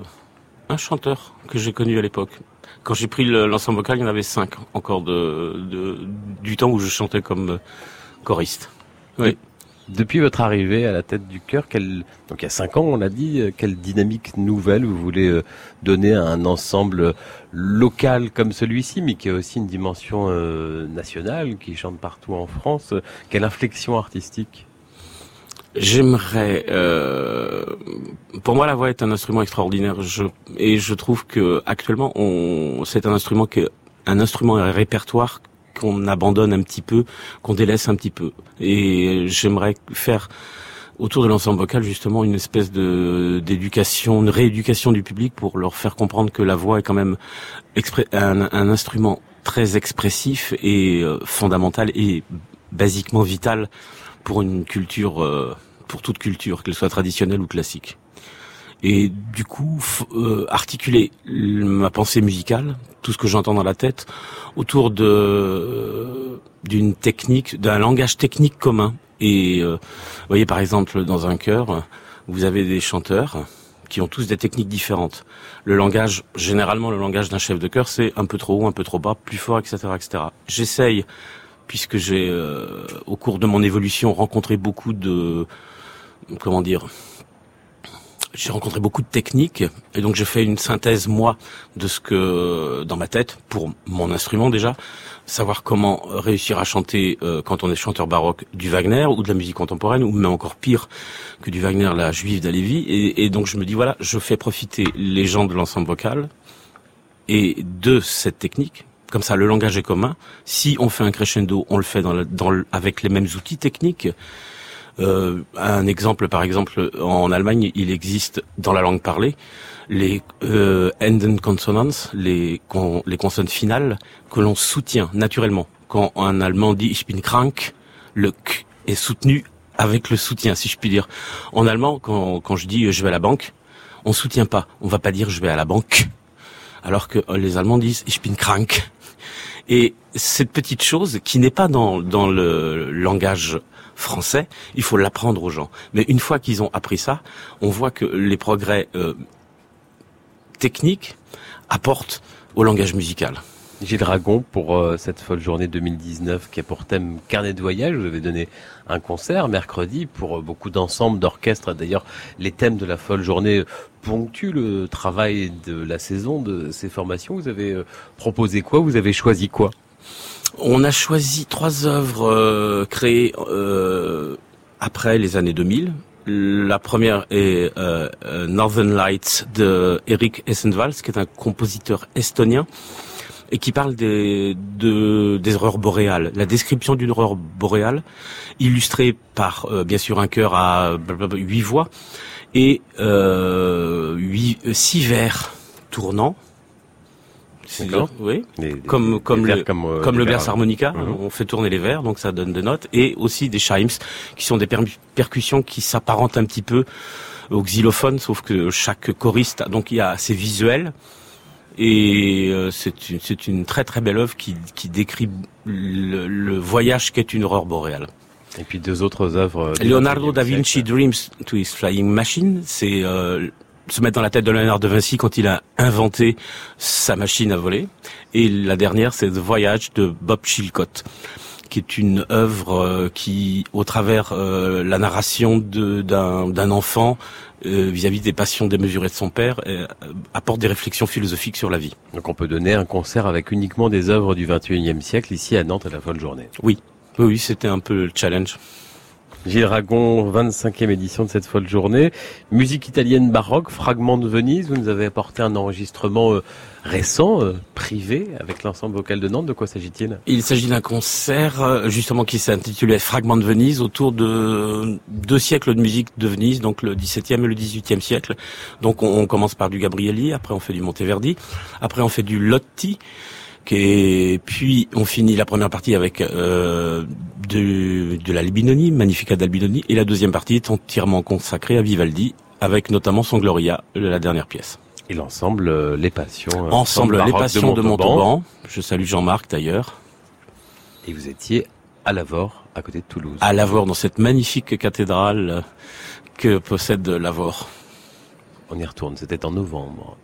un chanteur que j'ai connu à l'époque. Quand j'ai pris l'ensemble vocal, il y en avait cinq encore de, du temps où je chantais comme euh, choriste. Oui. Depuis votre arrivée à la tête du chœur, quelle, donc il y a cinq ans, on l'a dit, euh, quelle dynamique nouvelle vous voulez euh, donner à un ensemble local comme celui-ci, mais qui a aussi une dimension euh, nationale, qui chante partout en France Quelle inflexion artistique J'aimerais. Euh, pour moi, la voix est un instrument extraordinaire. Je, et je trouve que actuellement, on, c'est un instrument qui est un instrument un répertoire qu'on abandonne un petit peu, qu'on délaisse un petit peu. Et j'aimerais faire autour de l'ensemble vocal justement une espèce de d'éducation, une rééducation du public pour leur faire comprendre que la voix est quand même un, instrument très expressif et euh, fondamental et basiquement vital pour une culture, euh, pour toute culture, qu'elle soit traditionnelle ou classique et du coup euh, articuler ma pensée musicale, tout ce que j'entends dans la tête, autour de euh, d'une technique, d'un langage technique commun. Et euh, vous voyez par exemple dans un chœur, vous avez des chanteurs qui ont tous des techniques différentes. Le langage, généralement le langage d'un chef de chœur, c'est un peu trop haut, un peu trop bas, plus fort, etc., etc. J'essaye, puisque j'ai au cours de mon évolution rencontré beaucoup de comment dire j'ai rencontré beaucoup de techniques et donc j'ai fait une synthèse moi de ce que dans ma tête pour mon instrument déjà. Savoir comment réussir à chanter euh, quand on est chanteur baroque du Wagner ou de la musique contemporaine ou même encore pire que du Wagner la juive d'Alevi et, donc je me dis voilà je fais profiter les gens de l'ensemble vocal et de cette technique. Comme ça le langage est commun. Si on fait un crescendo on le fait dans, dans avec les mêmes outils techniques euh, un exemple, par exemple, en Allemagne, il existe dans la langue parlée les euh, Enden consonants, les, les consonnes finales que l'on soutient naturellement. Quand un Allemand dit ich bin krank, le k est soutenu avec le soutien, si je puis dire. En allemand, quand, quand je dis je vais à la banque, on soutient pas. On va pas dire je vais à la banque, alors que les Allemands disent ich bin krank. Et cette petite chose qui n'est pas dans, dans le langage français, il faut l'apprendre aux gens. Mais une fois qu'ils ont appris ça, on voit que les progrès euh, techniques apportent au langage musical. Gilles Dragon pour euh, cette folle journée 2019 qui a pour thème carnet de voyage. Vous avez donné un concert mercredi pour euh, beaucoup d'ensembles, d'orchestres. D'ailleurs, les thèmes de la folle journée ponctuent le travail de la saison de ces formations. Vous avez proposé quoi? Vous avez choisi quoi? On a choisi trois œuvres euh, créées euh, après les années 2000. La première est euh, Northern Lights de Eric Essenvals, qui est un compositeur estonien et qui parle des, des aurores boréales. La description d'une aurore boréale, illustrée par bien sûr un chœur à huit voix et huit, six vers tournants oui. comme comme le comme, euh, comme le berce harmonica, mhm. on fait tourner les verres, donc ça donne des notes, et aussi des chimes, qui sont des percussions qui s'apparentent un petit peu au xylophone, sauf que chaque choriste, donc il y a assez visuel, et euh, c'est une, c'est une très très belle œuvre qui, qui décrit le, voyage qu'est une aurore boréale. Et puis deux autres œuvres. Euh, Leonardo da Vinci Dreams to his Flying Machine, c'est se mettre dans la tête de Léonard de Vinci quand il a inventé sa machine à voler. Et la dernière, c'est The Voyage de Bob Chilcott qui est une œuvre euh, qui, au travers euh, la narration d'un enfant euh, vis-à-vis des passions démesurées de son père, apporte des réflexions philosophiques sur la vie. Donc on peut donner un concert avec uniquement des œuvres du 21e siècle ici à Nantes à la folle journée. Oui, oui, oui c'était un peu le challenge. Gilles Ragon, 25e édition de cette folle journée. Musique italienne baroque, fragment de Venise. Vous nous avez apporté un enregistrement euh, récent, euh, privé, avec l'ensemble vocal de Nantes. De quoi s'agit-il? Il s'agit d'un concert euh, justement qui s'intitulait Fragment de Venise autour de deux siècles de musique de Venise, donc le 17e et le 18e siècle. Donc on, commence par du Gabrielli, après on fait du Monteverdi, après on fait du Lotti. Et puis on finit la première partie avec euh, de, de la Libinoni, Magnificat d'Albinoni, et la deuxième partie est entièrement consacrée à Vivaldi, avec notamment son Gloria, la dernière pièce. Et l'ensemble euh, Les Passions. Euh, ensemble Les Passions de Montauban. Je salue Jean-Marc d'ailleurs. Et vous étiez à Lavore, à côté de Toulouse. À Lavore, dans cette magnifique cathédrale que possède Lavore. On y retourne, c'était en novembre.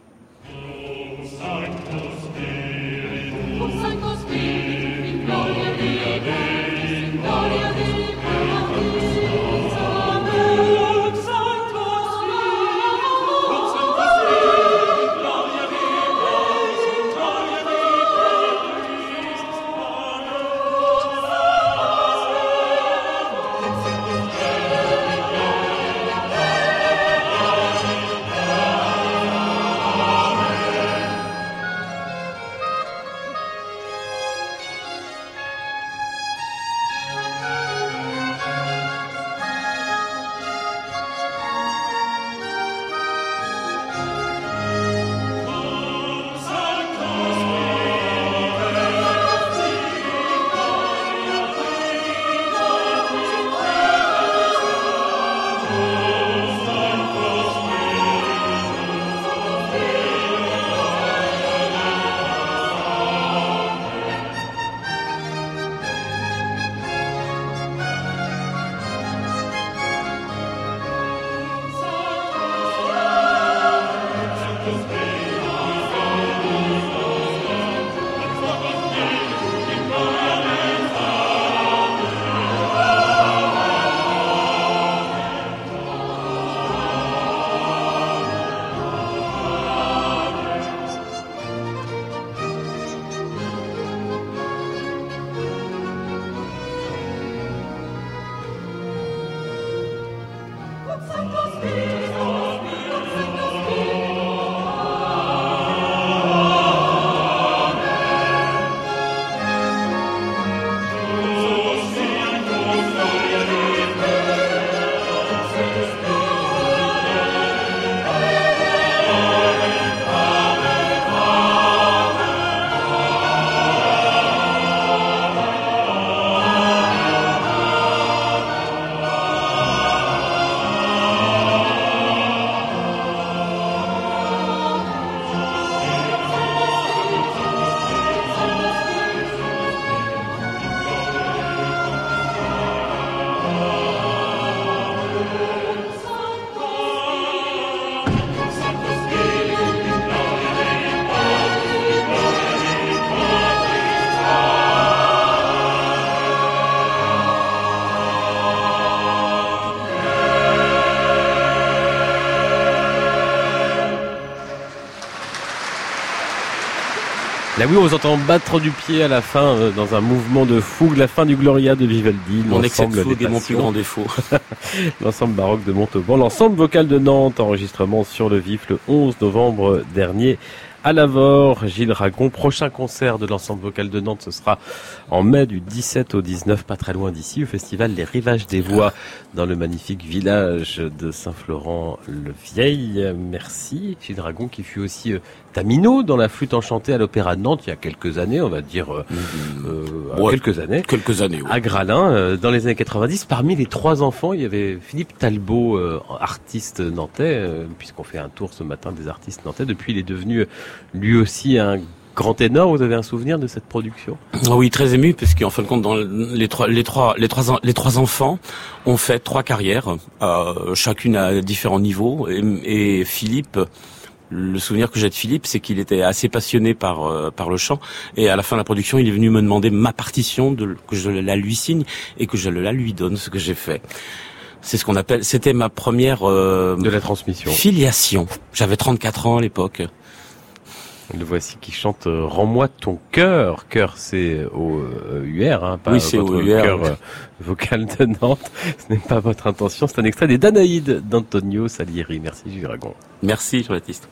Là oui, on vous entend battre du pied à la fin euh, dans un mouvement de fougue, la fin du Gloria de Vivaldi. Mon excès de fougue est mon plus grand défaut. l'ensemble baroque de Montauban, l'ensemble vocal de Nantes, enregistrement sur le vif le 11 novembre dernier à Lavore, Gilles Ragon. Prochain concert de l'ensemble vocal de Nantes, ce sera en mai du 17 au 19, pas très loin d'ici, au festival Les Rivages des Voix, dans le magnifique village de Saint-Florent-le-Vieil. Merci, Gilles Ragon, qui fut aussi euh, Tamino dans la flûte enchantée à l'Opéra de Nantes il y a quelques années, on va dire euh, euh quelques années. Quelques années. À Gralin, euh, dans les années 90, parmi les trois enfants, il y avait Philippe Talbot, euh, artiste nantais, puisqu'on fait un tour ce matin des artistes nantais. Depuis, il est devenu lui aussi un grand ténor. Vous avez un souvenir de cette production? Ah Oui, très ému, parce qu'en fin de compte, dans les trois, les trois, les trois, les trois enfants ont fait trois carrières, euh, chacune à différents niveaux, et, et Philippe le souvenir que j'ai de Philippe, c'est qu'il était assez passionné par euh, par le chant et à la fin de la production, il est venu me demander ma partition, de, que je la lui signe et que je la lui donne, ce que j'ai fait. C'est ce qu'on appelle, c'était ma première euh, de la transmission filiation. J'avais 34 ans à l'époque. Le voici qui chante euh, Rends-moi ton cœur. Cœur, c'est au euh, UR, hein, pas Oui, c'est votre au UR, cœur oui. euh, vocal de Nantes. Ce n'est pas votre intention. C'est un extrait des Danaïdes d'Antonio Salieri. Merci Dragon. Merci, Jean-Baptiste.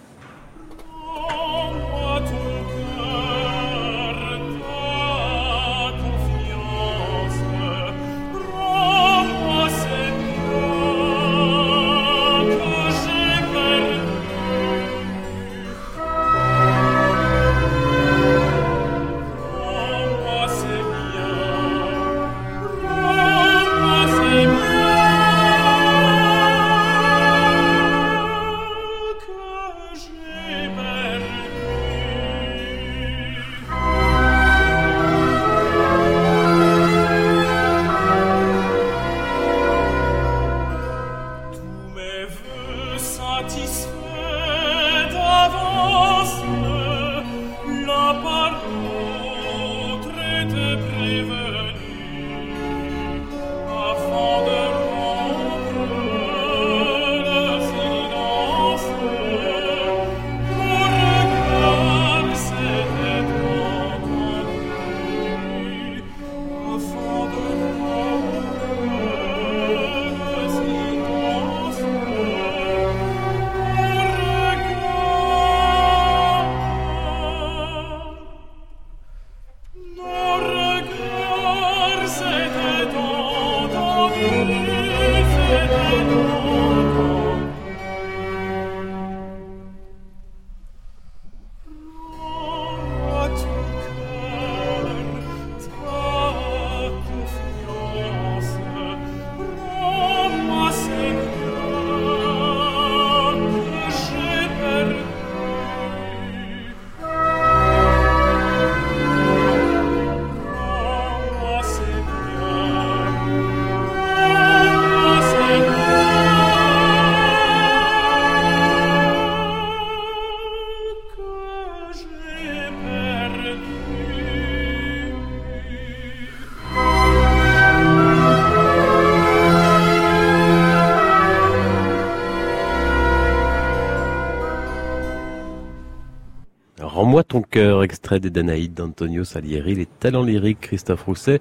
Ton cœur, extrait des Danaïdes d'Antonio Salieri, les talents lyriques Christophe Rousset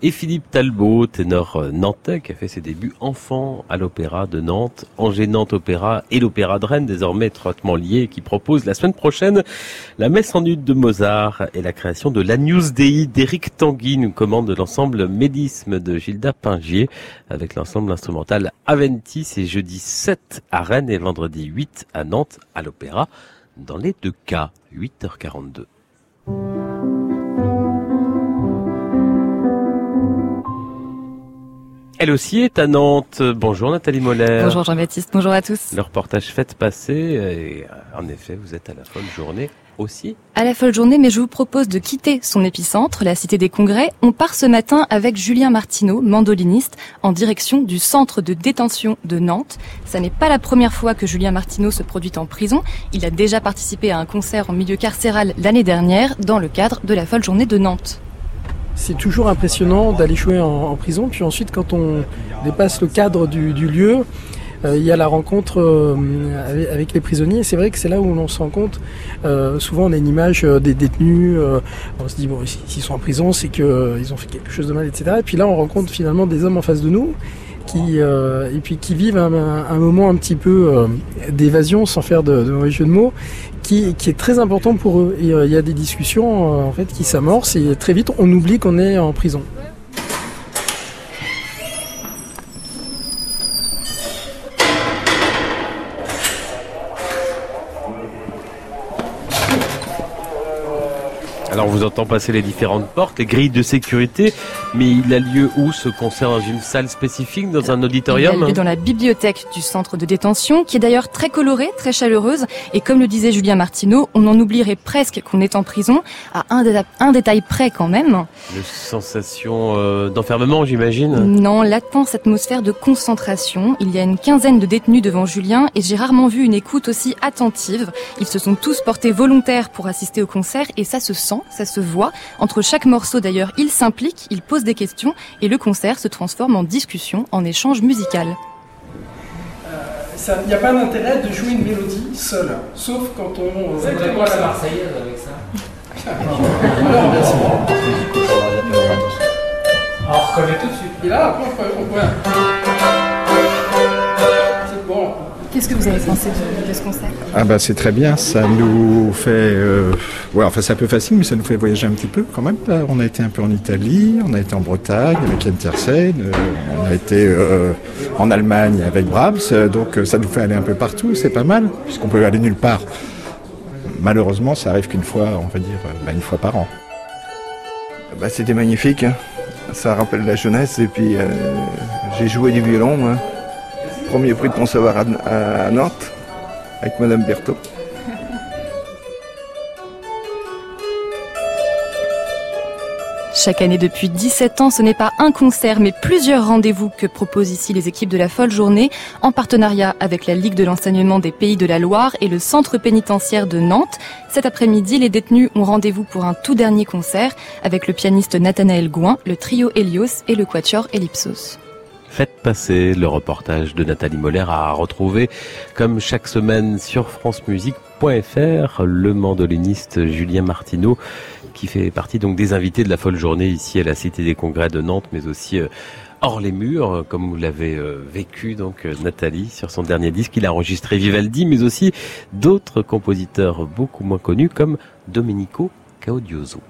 et Philippe Talbot, ténor euh, nantais qui a fait ses débuts enfant à l'Opéra de Nantes, Angers Nantes Opéra et l'Opéra de Rennes, désormais étroitement liés, qui propose la semaine prochaine la messe en nude de Mozart et la création de l'Agnus Dei d'Éric Tanguy, une commande de l'ensemble Médisme de Gilda Pingier avec l'ensemble instrumental Aventis et jeudi 7 à Rennes et vendredi 8 à Nantes à l'Opéra dans les deux cas, 8h42. Elle aussi est à Nantes. Bonjour Nathalie Moller. Bonjour Jean-Baptiste, bonjour à tous. Le reportage fête passée, et en effet, vous êtes à la folle journée aussi. À la folle journée, mais je vous propose de quitter son épicentre, la Cité des Congrès. On part ce matin avec Julien Martineau, mandoliniste, en direction du centre de détention de Nantes. Ça n'est pas la première fois que Julien Martineau se produit en prison. Il a déjà participé à un concert en milieu carcéral l'année dernière dans le cadre de la folle journée de Nantes. C'est toujours impressionnant d'aller jouer en, en prison. Puis ensuite, quand on dépasse le cadre du, du lieu, euh, il y a la rencontre euh, avec, les prisonniers. C'est vrai que c'est là où l'on se rend compte. euh, souvent, on a une image euh, des détenus. euh, on se dit bon, s'ils sont en prison, c'est que euh, ils ont fait quelque chose de mal, etc. Et puis là, on rencontre finalement des hommes en face de nous qui euh, et puis qui vivent un, moment un petit peu euh, d'évasion, sans faire de, mauvais jeu de mots, qui, est très important pour eux. Et euh, il y a des discussions euh, en fait qui s'amorcent et très vite, on oublie qu'on est en prison. Vous entend passer les différentes portes, les grilles de sécurité, mais il a lieu où ce concert dans une salle spécifique, dans un Il a auditorium lieu dans la bibliothèque du centre de détention, qui est d'ailleurs très colorée, très chaleureuse. Et comme le disait Julien Martineau, on en oublierait presque qu'on est en prison, à un, déta- un détail près quand même. Une sensation euh, d'enfermement, j'imagine. Non, latence atmosphère de concentration. Il y a une quinzaine de détenus devant Julien et j'ai rarement vu une écoute aussi attentive. Ils se sont tous portés volontaires pour assister au concert et ça se sent, ça se voit. Entre chaque morceau d'ailleurs, ils s'impliquent, ils posent des questions et le concert se transforme en discussion, en échange musical. ça- il n'y a pas d'intérêt de jouer une mélodie seule, sauf quand on voudrait voir la Marseillaise avec ça. Alors, bien sûr. On reconnaît tout de suite. Et là, après, on peut. Qu'est-ce que vous avez pensé de, de ce concert? Ah bah c'est très bien, ça nous fait... euh, Ouais, enfin c'est un peu facile, mais ça nous fait voyager un petit peu quand même. Là, on a été un peu en Italie, on a été en Bretagne avec Yann Tiersen, euh, on a été euh, en Allemagne avec Brahms, euh, donc euh, ça nous fait aller un peu partout, c'est pas mal, puisqu'on peut aller nulle part. Malheureusement, ça arrive qu'une fois, on va dire, euh, bah, une fois par an. Bah, c'était magnifique. hein. Ça rappelle la jeunesse. Et puis, euh, j'ai joué du violon. moi. Premier prix de conservatoire à, à Nantes avec Madame Berthaud. Chaque année depuis 17 ans, ce n'est pas un concert, mais plusieurs rendez-vous que proposent ici les équipes de la Folle Journée, en partenariat avec la Ligue de l'enseignement des Pays de la Loire et le Centre pénitentiaire de Nantes. Cet après-midi, les détenus ont rendez-vous pour un tout dernier concert avec le pianiste Nathanaël Gouin, le trio Helios et le quatuor Ellipsos. Faites passer le reportage de Nathalie Moller à retrouver comme chaque semaine sur francemusique.fr le mandoliniste Julien Martineau qui fait partie donc des invités de la folle journée ici à la Cité des Congrès de Nantes mais aussi euh, hors les murs euh, comme vous l'avez euh, vécu donc Nathalie sur son dernier disque il a enregistré Vivaldi mais aussi d'autres compositeurs beaucoup moins connus comme Domenico Caudioso.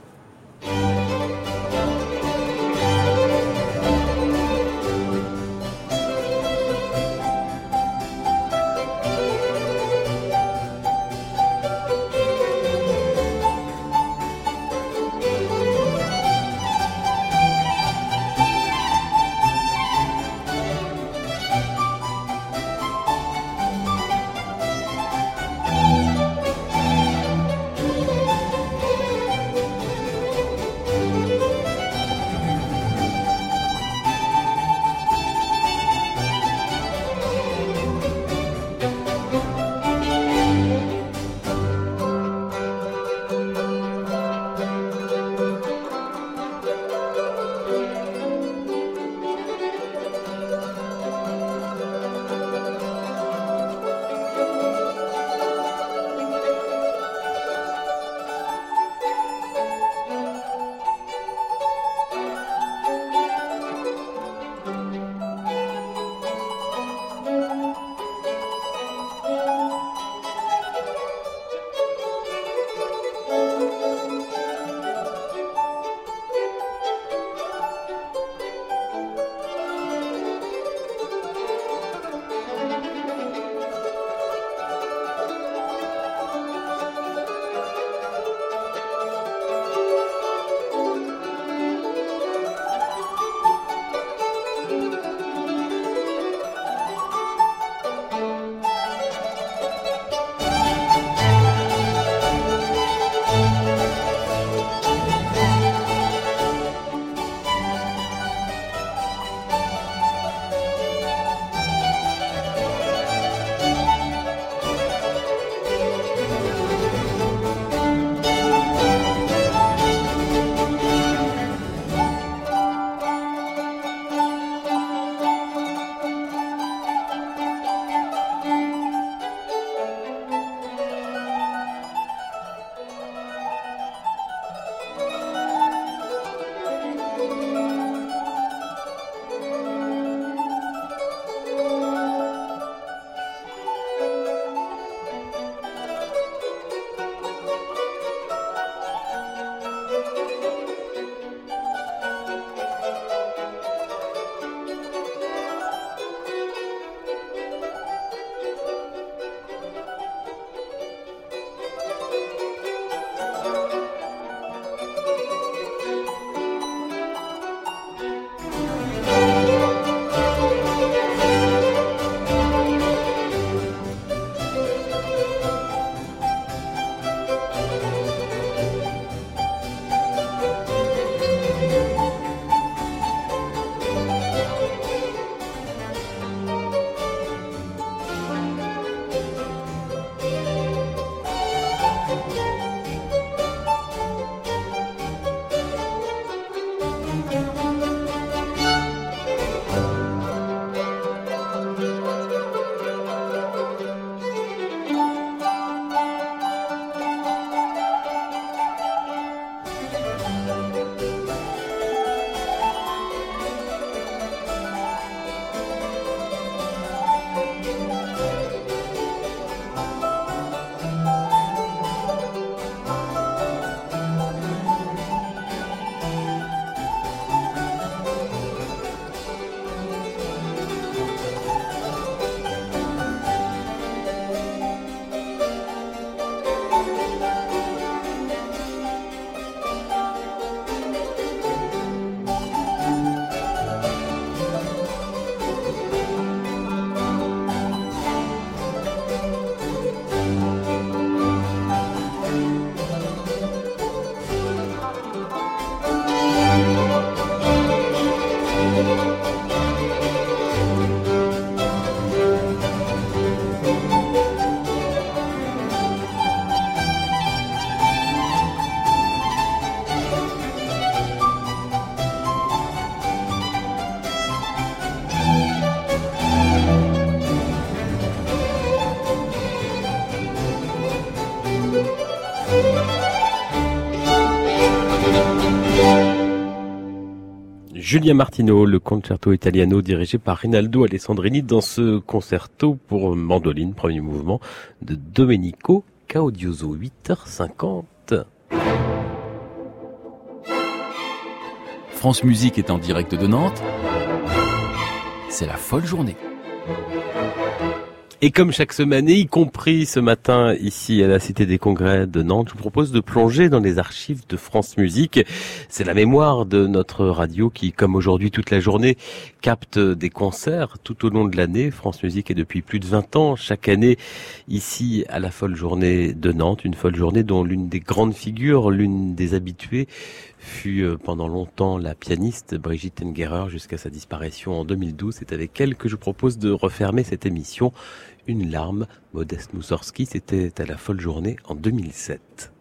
Julien Martino, le concerto italiano dirigé par Rinaldo Alessandrini dans ce concerto pour mandoline, premier mouvement de Domenico Caudioso, 8h50. France Musique est en direct de Nantes. C'est la folle journée. Et comme chaque semaine, y compris ce matin ici à la Cité des Congrès de Nantes, je vous propose de plonger dans les archives de France Musique. C'est la mémoire de notre radio qui, comme aujourd'hui toute la journée, capte des concerts tout au long de l'année. France Musique est depuis plus de 20 ans, chaque année, ici à la folle journée de Nantes, une folle journée dont l'une des grandes figures, l'une des habituées, fut euh, pendant longtemps la pianiste Brigitte Engerer jusqu'à sa disparition en 2012. C'est avec elle que je propose de refermer cette émission. Une larme, Modeste Moussorski, c'était à la folle journée en 2007.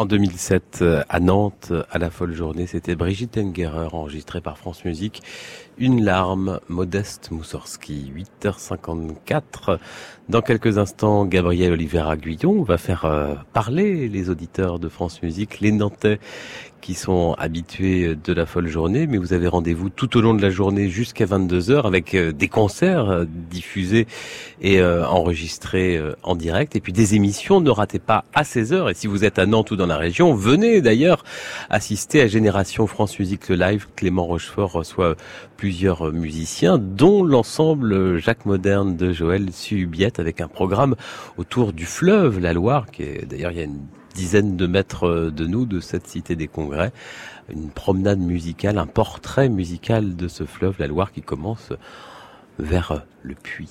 En 2007, euh, à Nantes, à la folle journée, c'était Brigitte Engerer, enregistrée par France Musique. Une larme, Modeste Moussorski, 8h54. Dans quelques instants, Gabriel Oliver Aguillon va faire euh, parler les auditeurs de France Musique, les Nantais qui sont habitués de la folle journée, mais vous avez rendez-vous tout au long de la journée jusqu'à 22h avec euh, des concerts euh, diffusés et euh, enregistrés en direct, et puis des émissions. Ne ratez pas à 16h, et si vous êtes à Nantes ou dans la région, venez d'ailleurs assister à Génération France Musique le Live. Clément Rochefort reçoit plusieurs musiciens, dont l'ensemble Jacques Moderne de Joël Subiette, avec un programme autour du fleuve, la Loire, qui est d'ailleurs il y a une dizaine de mètres de nous, de cette cité des congrès, une promenade musicale, un portrait musical de ce fleuve, la Loire, qui commence vers le puits.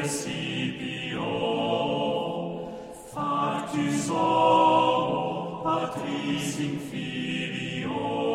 recipio factus homo patris in filio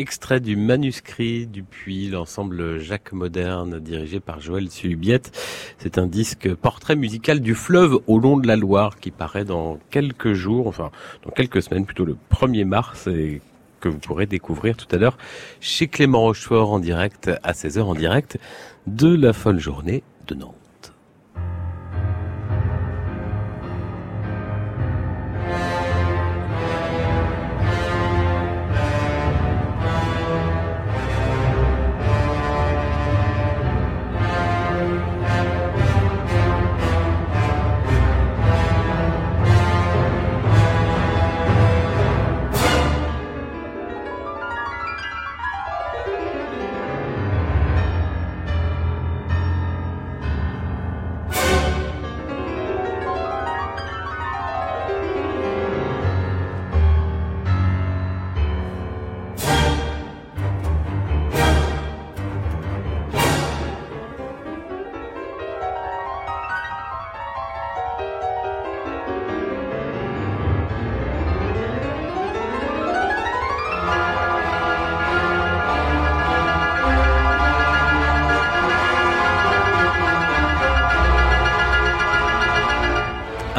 extrait du manuscrit du puits, l'ensemble Jacques Moderne dirigé par Joël Sulubiette. C'est un disque portrait musical du fleuve au long de la Loire qui paraît dans quelques jours, enfin dans quelques semaines, plutôt le 1er mars et que vous pourrez découvrir tout à l'heure chez Clément Rochefort en direct à 16h en direct de la folle journée de Nantes.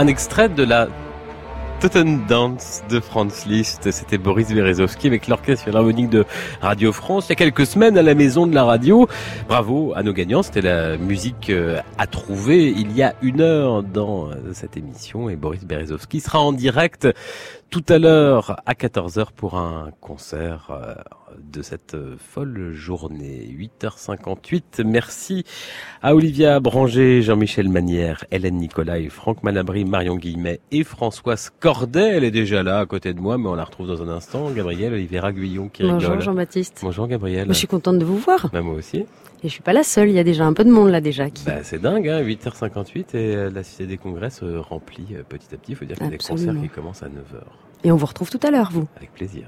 Un extrait de la Totten Dance de Franz Liszt. C'était Boris Berezovski avec l'Orchestre Philharmonique de Radio France. Il y a quelques semaines à la Maison de la Radio. Bravo à nos gagnants. C'était la musique euh, à trouver il y a une heure dans euh, cette émission. Et Boris Berezovski sera en direct tout à l'heure à 14h pour un concert euh, de cette euh, folle journée. 8h58. Merci à Olivia Branger, Jean-Michel Manière, Hélène Nicolas et Franck Malabry, Marion Guillemet et Françoise Cordet. Elle est déjà là à côté de moi, mais on la retrouve dans un instant. Gabrielle Olivera Guillon qui Bonjour rigole. Jean-Baptiste. Bonjour Gabrielle. Je suis contente de vous voir. Bah, moi aussi. Et je suis pas la seule, il y a déjà un peu de monde là déjà. Qui... Bah, c'est dingue, hein, 8h58 et euh, la Cité des Congrès se remplit euh, petit à petit. Il faut dire qu'il y a des concerts qui commencent à 9h. Et on vous retrouve tout à l'heure, vous. Avec plaisir.